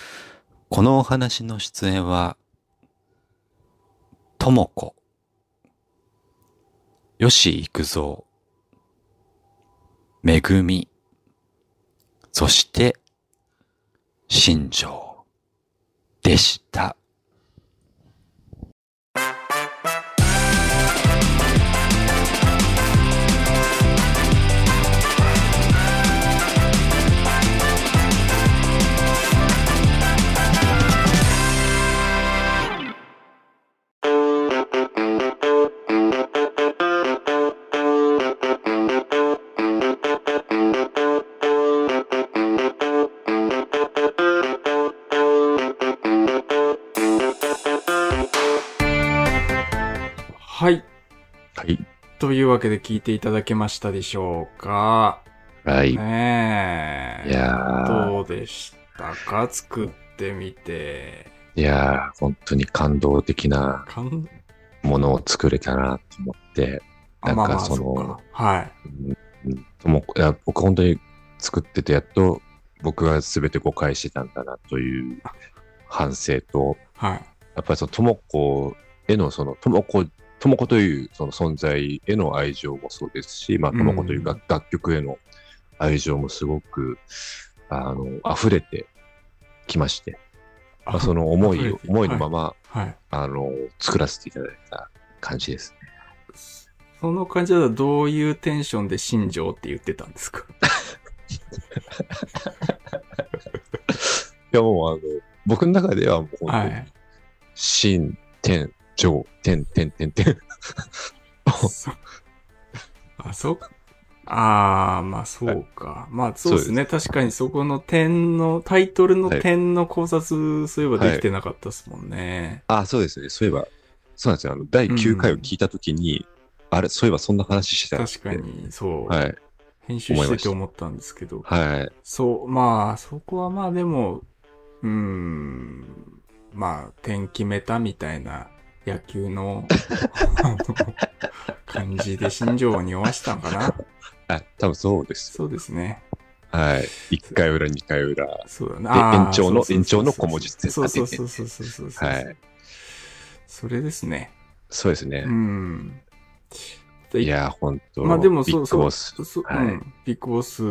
このお話の出演は、ともこ、吉幾三、めぐみ、そして、新庄でした。いうわけで聞いていただけましたでしょうかはい。ねえ。いやー、どうでしたか？作ってみて。いやー、本当に感動的なものを作れたなと思って、なんかそのうかはい。うんともいや僕本当に作っててやっと僕が全て誤解してたんだなという反省と、はい。やっぱりそのとも子へのそのとも子とも子というその存在への愛情もそうですし、まあ、とも子という楽,、楽曲への愛情もすごく、あの、溢れてきまして、まあ、その思いを、思いのまま、はい。はい。あの、作らせていただいた感じですね。その感じだとどういうテンションで新庄って言ってたんですか？[laughs] いや、もうあの、僕の中ではもう本当に、はい。新、天、上、天、天、天、天。そ [laughs] あ、そう。ああ、まあそうか。まあそうですね。確かにそこの点の、タイトルの点の考察、そういえばできてなかったですもんね。あ、そうですね。そういえば、そうなんですよ。あの、第9回を聞いたときに、あれ、そういえばそんな話してた確か。に、そう。はい。編集してて思ったんですけど。はい。そう、まあ、そこはまあでも、うーん、まあ、点決めたみたいな野球のあの感じで新庄を匂わしたんかなはい。多分そうです。そうですね。はい。1回裏、2回裏。そうだね。であー延長の延長の小文字ってそうそうそうそうそうそうそう。はい。それですね。そうですねう。ん。でいや、本当まあでもそうそうう、はいうん。ビッグボス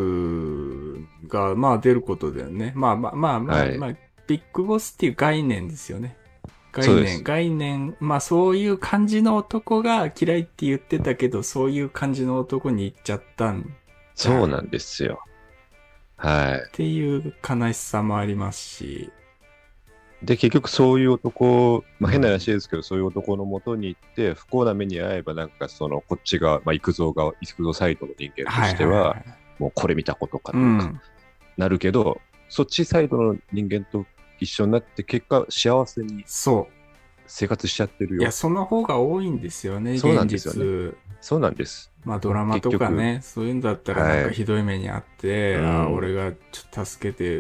が、まあ出ることだよね。まあまあまあまあ、はいまあ、ビッグボスっていう概念ですよね。概念、概念、まあそういう感じの男が嫌いって言ってたけど、そういう感じの男に行っちゃったんっそうなんですよ。はい。ていう悲しさもありますし、で、結局そういう男、まあ変な話ですけど、そういう男のもとに行って、不幸な目に遭えば、なんかその、こっちが、まあ、育三が、育三サイドの人間としては、もうこれ見たことかとか、うん。なるけど、そっちサイドの人間と一緒になって、結果、幸せにそ生活しちゃってるう。いよや、。その方が多いんですよね、そうなん現ですよ実。そうなんです。まあドラマとかね、そういうんだったらなんかひどい目にあって、はいあ俺がちょっと助けて、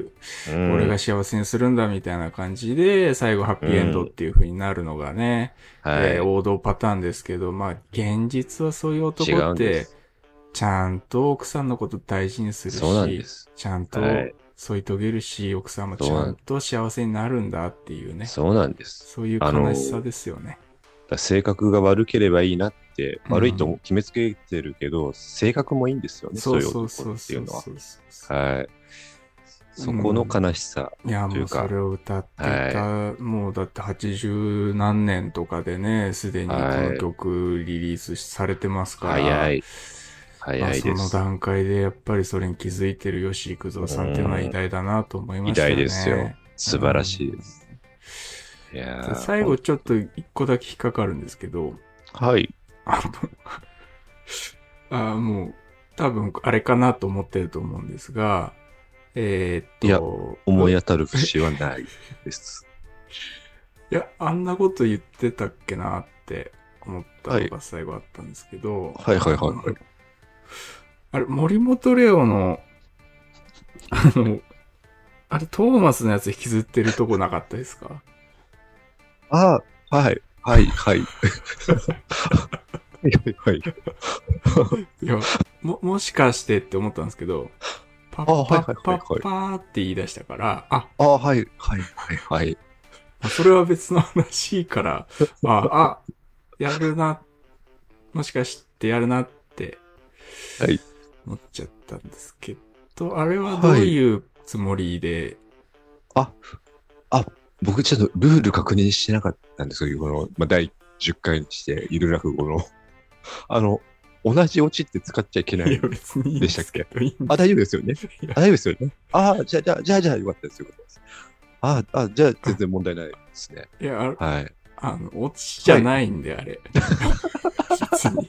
うん俺が幸せにするんだみたいな感じで、最後ハッピーエンドっていう風になるのがね、はい、えー王道パターンですけど、まあ現実はそういう男違ってちゃんと奥さんのこと大事にするし、す。ちゃんとはい添い遂げるし、奥さんもちゃんと幸せになるんだっていうね、そうなんです。そういう悲しさですよね。性格が悪ければいいなって、うん悪いと決めつけてるけど、性格もいいんですよね、そういう男っていうのは。はい。そこの悲しさ。いや、というかもうそれを歌ってた、もうだって80何年とかでね、すでにこの曲リリースされてますから。早い。ま早いです。あその段階でやっぱりそれに気づいてる吉幾三さんっていうのは偉大だなと思いましたね。偉大ですよ。素晴らしいです。いやー最後ちょっと一個だけ引っかかるんですけど、はい。あの、あもう多分あれかなと思ってると思うんですが、えーっと、いや思い当たる節はないです。[laughs] いや、あんなこと言ってたっけなって思ったのが最後あったんですけど。はいはいはいはい。あれ、森本レオの、あの、あれ、トーマスのやつ引きずってるとこなかったですか？ああ、はい。はい、はい。はい、はい。[laughs] いや、も、もしかしてって思ったんですけど、パッパッパッパーって言い出したから、あ、ああ、はい、はい、はい、はい。それは別の話から、あ、あ、やるな、もしかしてやるなって、はい。思っちゃったんですけど、あれはどういうつもりで、僕ちょっとルール確認してなかったんですけど、この、まあ、第10回にして、ゆる落語の、[laughs] あの、同じオチって使っちゃいけないでしたっけ？あ、大丈夫ですよね。大丈夫ですよね。ああ、じゃあ、じゃあ、じゃあ、じゃあ、よかったですよ。よかったです。ああ、じゃあ、全然問題ないですね。いや、あはい。あの、オチじゃないんで、あれ。[laughs] [laughs] 別に。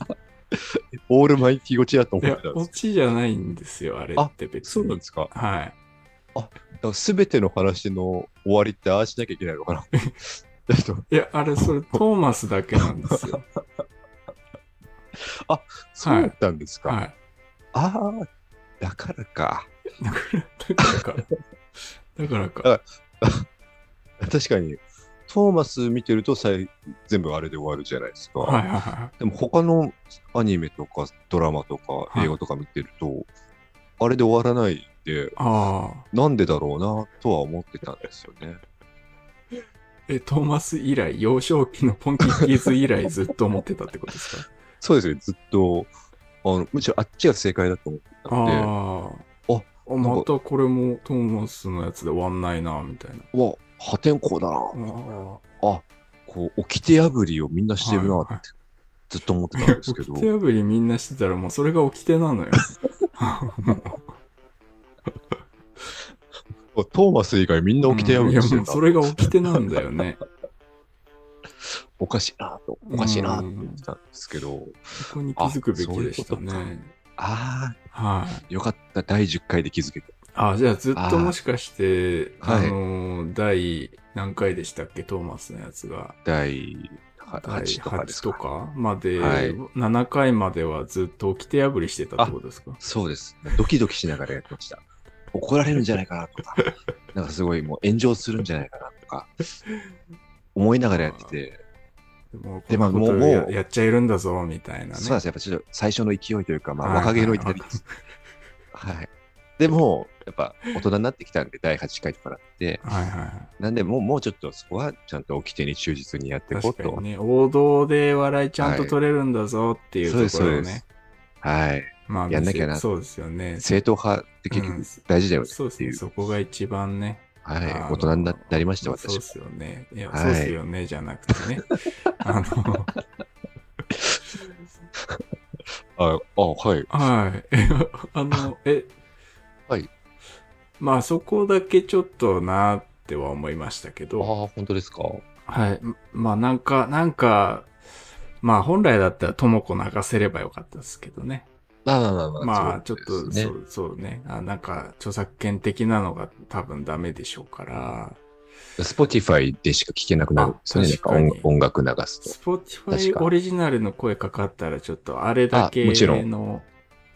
[laughs] オールマイティゴチだと思ってたん、です。オチじゃないんですよ、あれって別に。そうなんですか。はい。すべての話の終わりってああしなきゃいけないのかな。[laughs] いや、あれ、それ、トーマスだけなんですよ。[laughs] そうだったんですか。はい。ああ、だからか。だからか。だからか。確かに、トーマス見てるとさい全部あれで終わるじゃないですか。はいはいはでも他のアニメとかドラマとかい映画とか見てると、あれで終わらないで、ああ。なんでだろうなとは思ってたんですよね。え、トーマス以来、幼少期のポンキッキーズ以来ずっと思ってたってことですか？[laughs] そうですね、ずっと、あのむしろあっちが正解だと思ってたんで、あああ。またこれもトーマスのやつで終わんないな、みたいな。うわ、破天荒だな。ああ、こう、掟破りをみんなしてるなってはいはいずっと思ってたんですけど、手破りみんなしてたらもうそれが掟なのよ。トーマス以外みんな掟破りしてるうそれが掟なんだよね。おかしいなと、おかしいなと思ってたんですけど、そこに気づくべきでしたね。あはい。あ、よかった、第10回で気づけた。あ、じゃあずっともしかして、あ,、あはいのー、第何回でしたっけ、トーマスのやつが。第は第8とかです8とか。かまで、はい7回まではずっと掟破りしてたってことですか？そうです。ドキドキしながらやってました。[laughs] 怒られるんじゃないかなとか、なんかすごいもう炎上するんじゃないかなとか、思いながらやってて、でまあもうややっちゃいるんだぞ、みたいなね。そうなんですよ。やっぱちょっと最初の勢いというか、まあはい若気の至りです。はい。[laughs] でも、やっぱ大人になってきたんで、第8回とかなって、はいはいはい。なんでもうもうちょっとそこはちゃんと掟に忠実にやっていこうと。ね、王道で笑いちゃんと取れるんだぞっていうところをそうですそうでねす。はい。まあ、やんなきゃなそうですよね。正統派って結局うん大事だよねそうですね。そこが一番ね。はい。大人にななりました、私そうですよね。いや、はいそうですよね、じゃなくてね。[laughs] あの、[laughs] あ、あ、はい。はい。[laughs] あの、え、はい。まあ、そこだけちょっとなっては思いましたけあど、あ、本当ですか？はい。まあ、なんか、なんか、まあ、本来だったらとも子流せればよかったですけどね。まあまあまあまあ。まあ、ちょっと、ねそう、そうね。あなんか、著作権的なのが多分ダメでしょうから、Spotify でしか聴けなくなるんですよね。音音楽流すと。スポティファイオリジナルの声かかったらちょっとあれだけあもちろんの、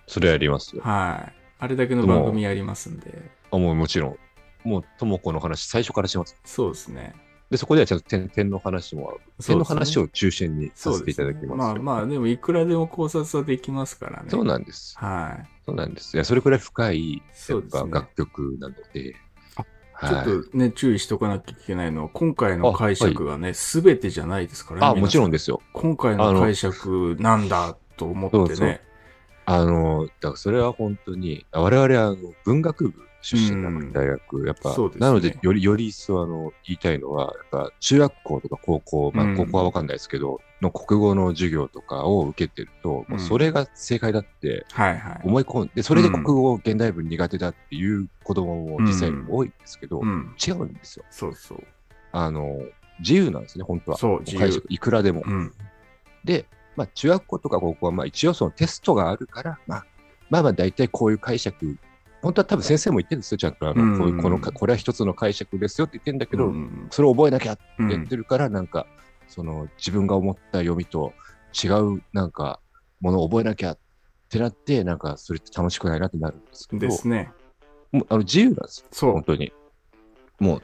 それやりますよ。はい。あれだけの番組やりますんで、あもうもちろん。もう、ともこの話、最初からします。そうですね。で、そこではちゃんと点点の話もある。点の話を中心にさせていただきますまあまあ、でもいくらでも考察はできますからね。そうなんです。はい。そうなんです。いや、それくらい深い、やっぱ楽曲なので。ちょっはい。とね、注意しとかなきゃいけないのは、今回の解釈がね、すべ、てじゃないですからね。あ、もちろんでですよ。今回の解釈なんだと思ってね。そうそうあの、だからそれは本当に、あ我々はあの文学部出身なの大学。やっぱ、ねなので、より、より一層あの、言いたいのは、やっぱ、中学校とか高校、まうんあ、高校はわかんないですけど、の国語の授業とかを受けてると、もうそれが正解だってはいはい。思い込んで、それで国語、現代文苦手だっていう子供も実際多いんですけど、うん。違うんですよ。そうそう。あの、自由なんですね、本当は。そう自由解釈いくらでも。うん。で、まあ、中学校とか高校は、まあ、一応そのテストがあるから、まあ、まあまあ、大体こういう解釈、本当は多分先生も言ってるんですよ、ちゃんと。あのうんこういうこのか、これは一つの解釈ですよって言ってるんだけど、うんそれを覚えなきゃってうん言ってるから、なんか、その、自分が思った読みと違う、なんか、ものを覚えなきゃってなって、なんか、それって楽しくないなってなるんですけど、ですね。もうあの自由なんですよ、そう本。当に。もう、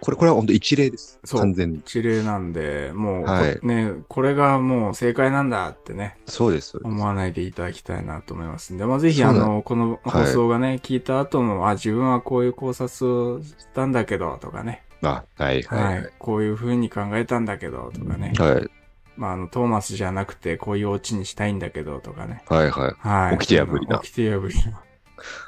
これ、これは本当一例です。そう完全に。一例なんで、もう、はいこね、これがもう正解なんだってね、そうです。思わないでいただきたいなと思いますんで、まあ、ぜひ、あの、この放送がね、聞いた後も、あ、自分はこういう考察をしたんだけど、とかね、あ、はい、は、はいい、はい。こういう風に考えたんだけど、とかね、はい、まあ、あの、トーマスじゃなくて、こういうオチにしたいんだけど、とかね、はい、はい。はい。起きて破りな起きて破りな。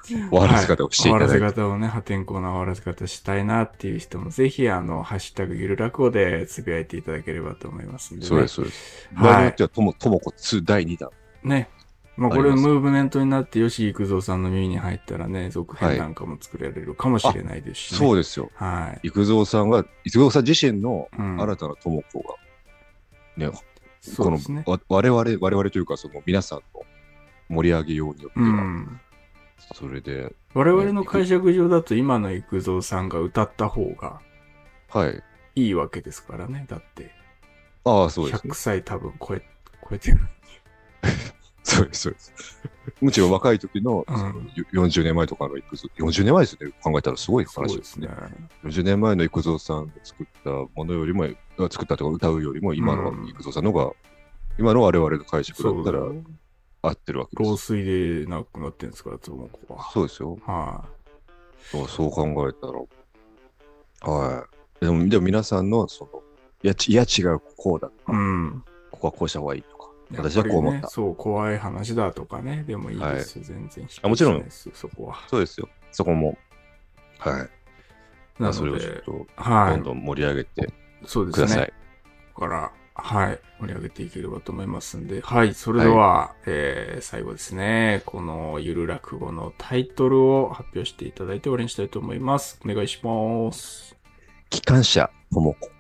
終わらせ方をしていただいて。終わらせ方をね、破天荒な終わらせ方したいなっていう人も、ぜひ、あの、ハッシュタグゆる落語でつぶやいていただければと思いますんで、ね。そうです、そうです。はい場合によっては、とも、ともこ2第2弾。ね。まあ、これムーブメントになって、吉幾三さんの耳に入ったらね、続編なんかも作られるかもしれないですし、ねそうですよ。はい。育三さんが、育三さん自身のうん新たなともこが、ね、そうですね。我々、我々というか、その皆さんの盛り上げようによってうは、ん。それで、我々の解釈上だと、今の幾三さんが歌った方がはい。いいわけですからね。だって、ああ、そうですね100。歳多分超え、超えてる。[laughs] そうです、そうです。むしろ若い時の、うんそのよ40年前とかの育三、40年前ですね。考えたらすごい話ですすね。。40年前の育三さんが作ったものよりも、作ったとか歌うよりも、今のうん育三さんの方が、今の我々の解釈だったら合ってるわけで老す。衰で亡くなってるんですから、ともこは。そうですよ。はそうそう考えたら。はい。でも、でも皆さんの、その、いや、ちいや違う、こうだとい。か、うん。ここはこうした方がいいとか、やっぱり私はこう思った。ねそう、怖い話だとかね。でもいいですよ、全然。あもちろんそこは。そうですよ。そこも。はい。なそれをちょっと、はい。どんどん盛り上げてそうですね。ください。だから、はい。盛り上げていければと思いますんで。はい。それでは、えー、最後ですね。このゆる落語のタイトルを発表していただいて終わりにしたいと思います。お願いします。機関車、ともこ。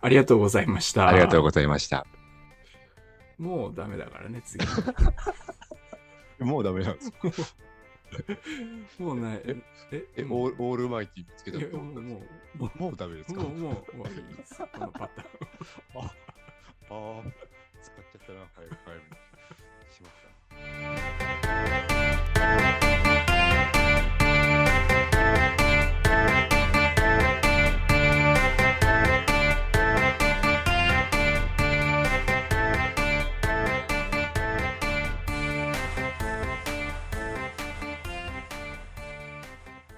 ありがとうございました。ありがとうございました。もうダメだからね、次。[laughs] もうダメなんです [laughs] もうない。え、ええもオうールールマイティ見つけたもう、もう、もうもうダメですう、か？もう、もう、もう。このパターン。[laughs] ああ、使っちゃったな。早く早く。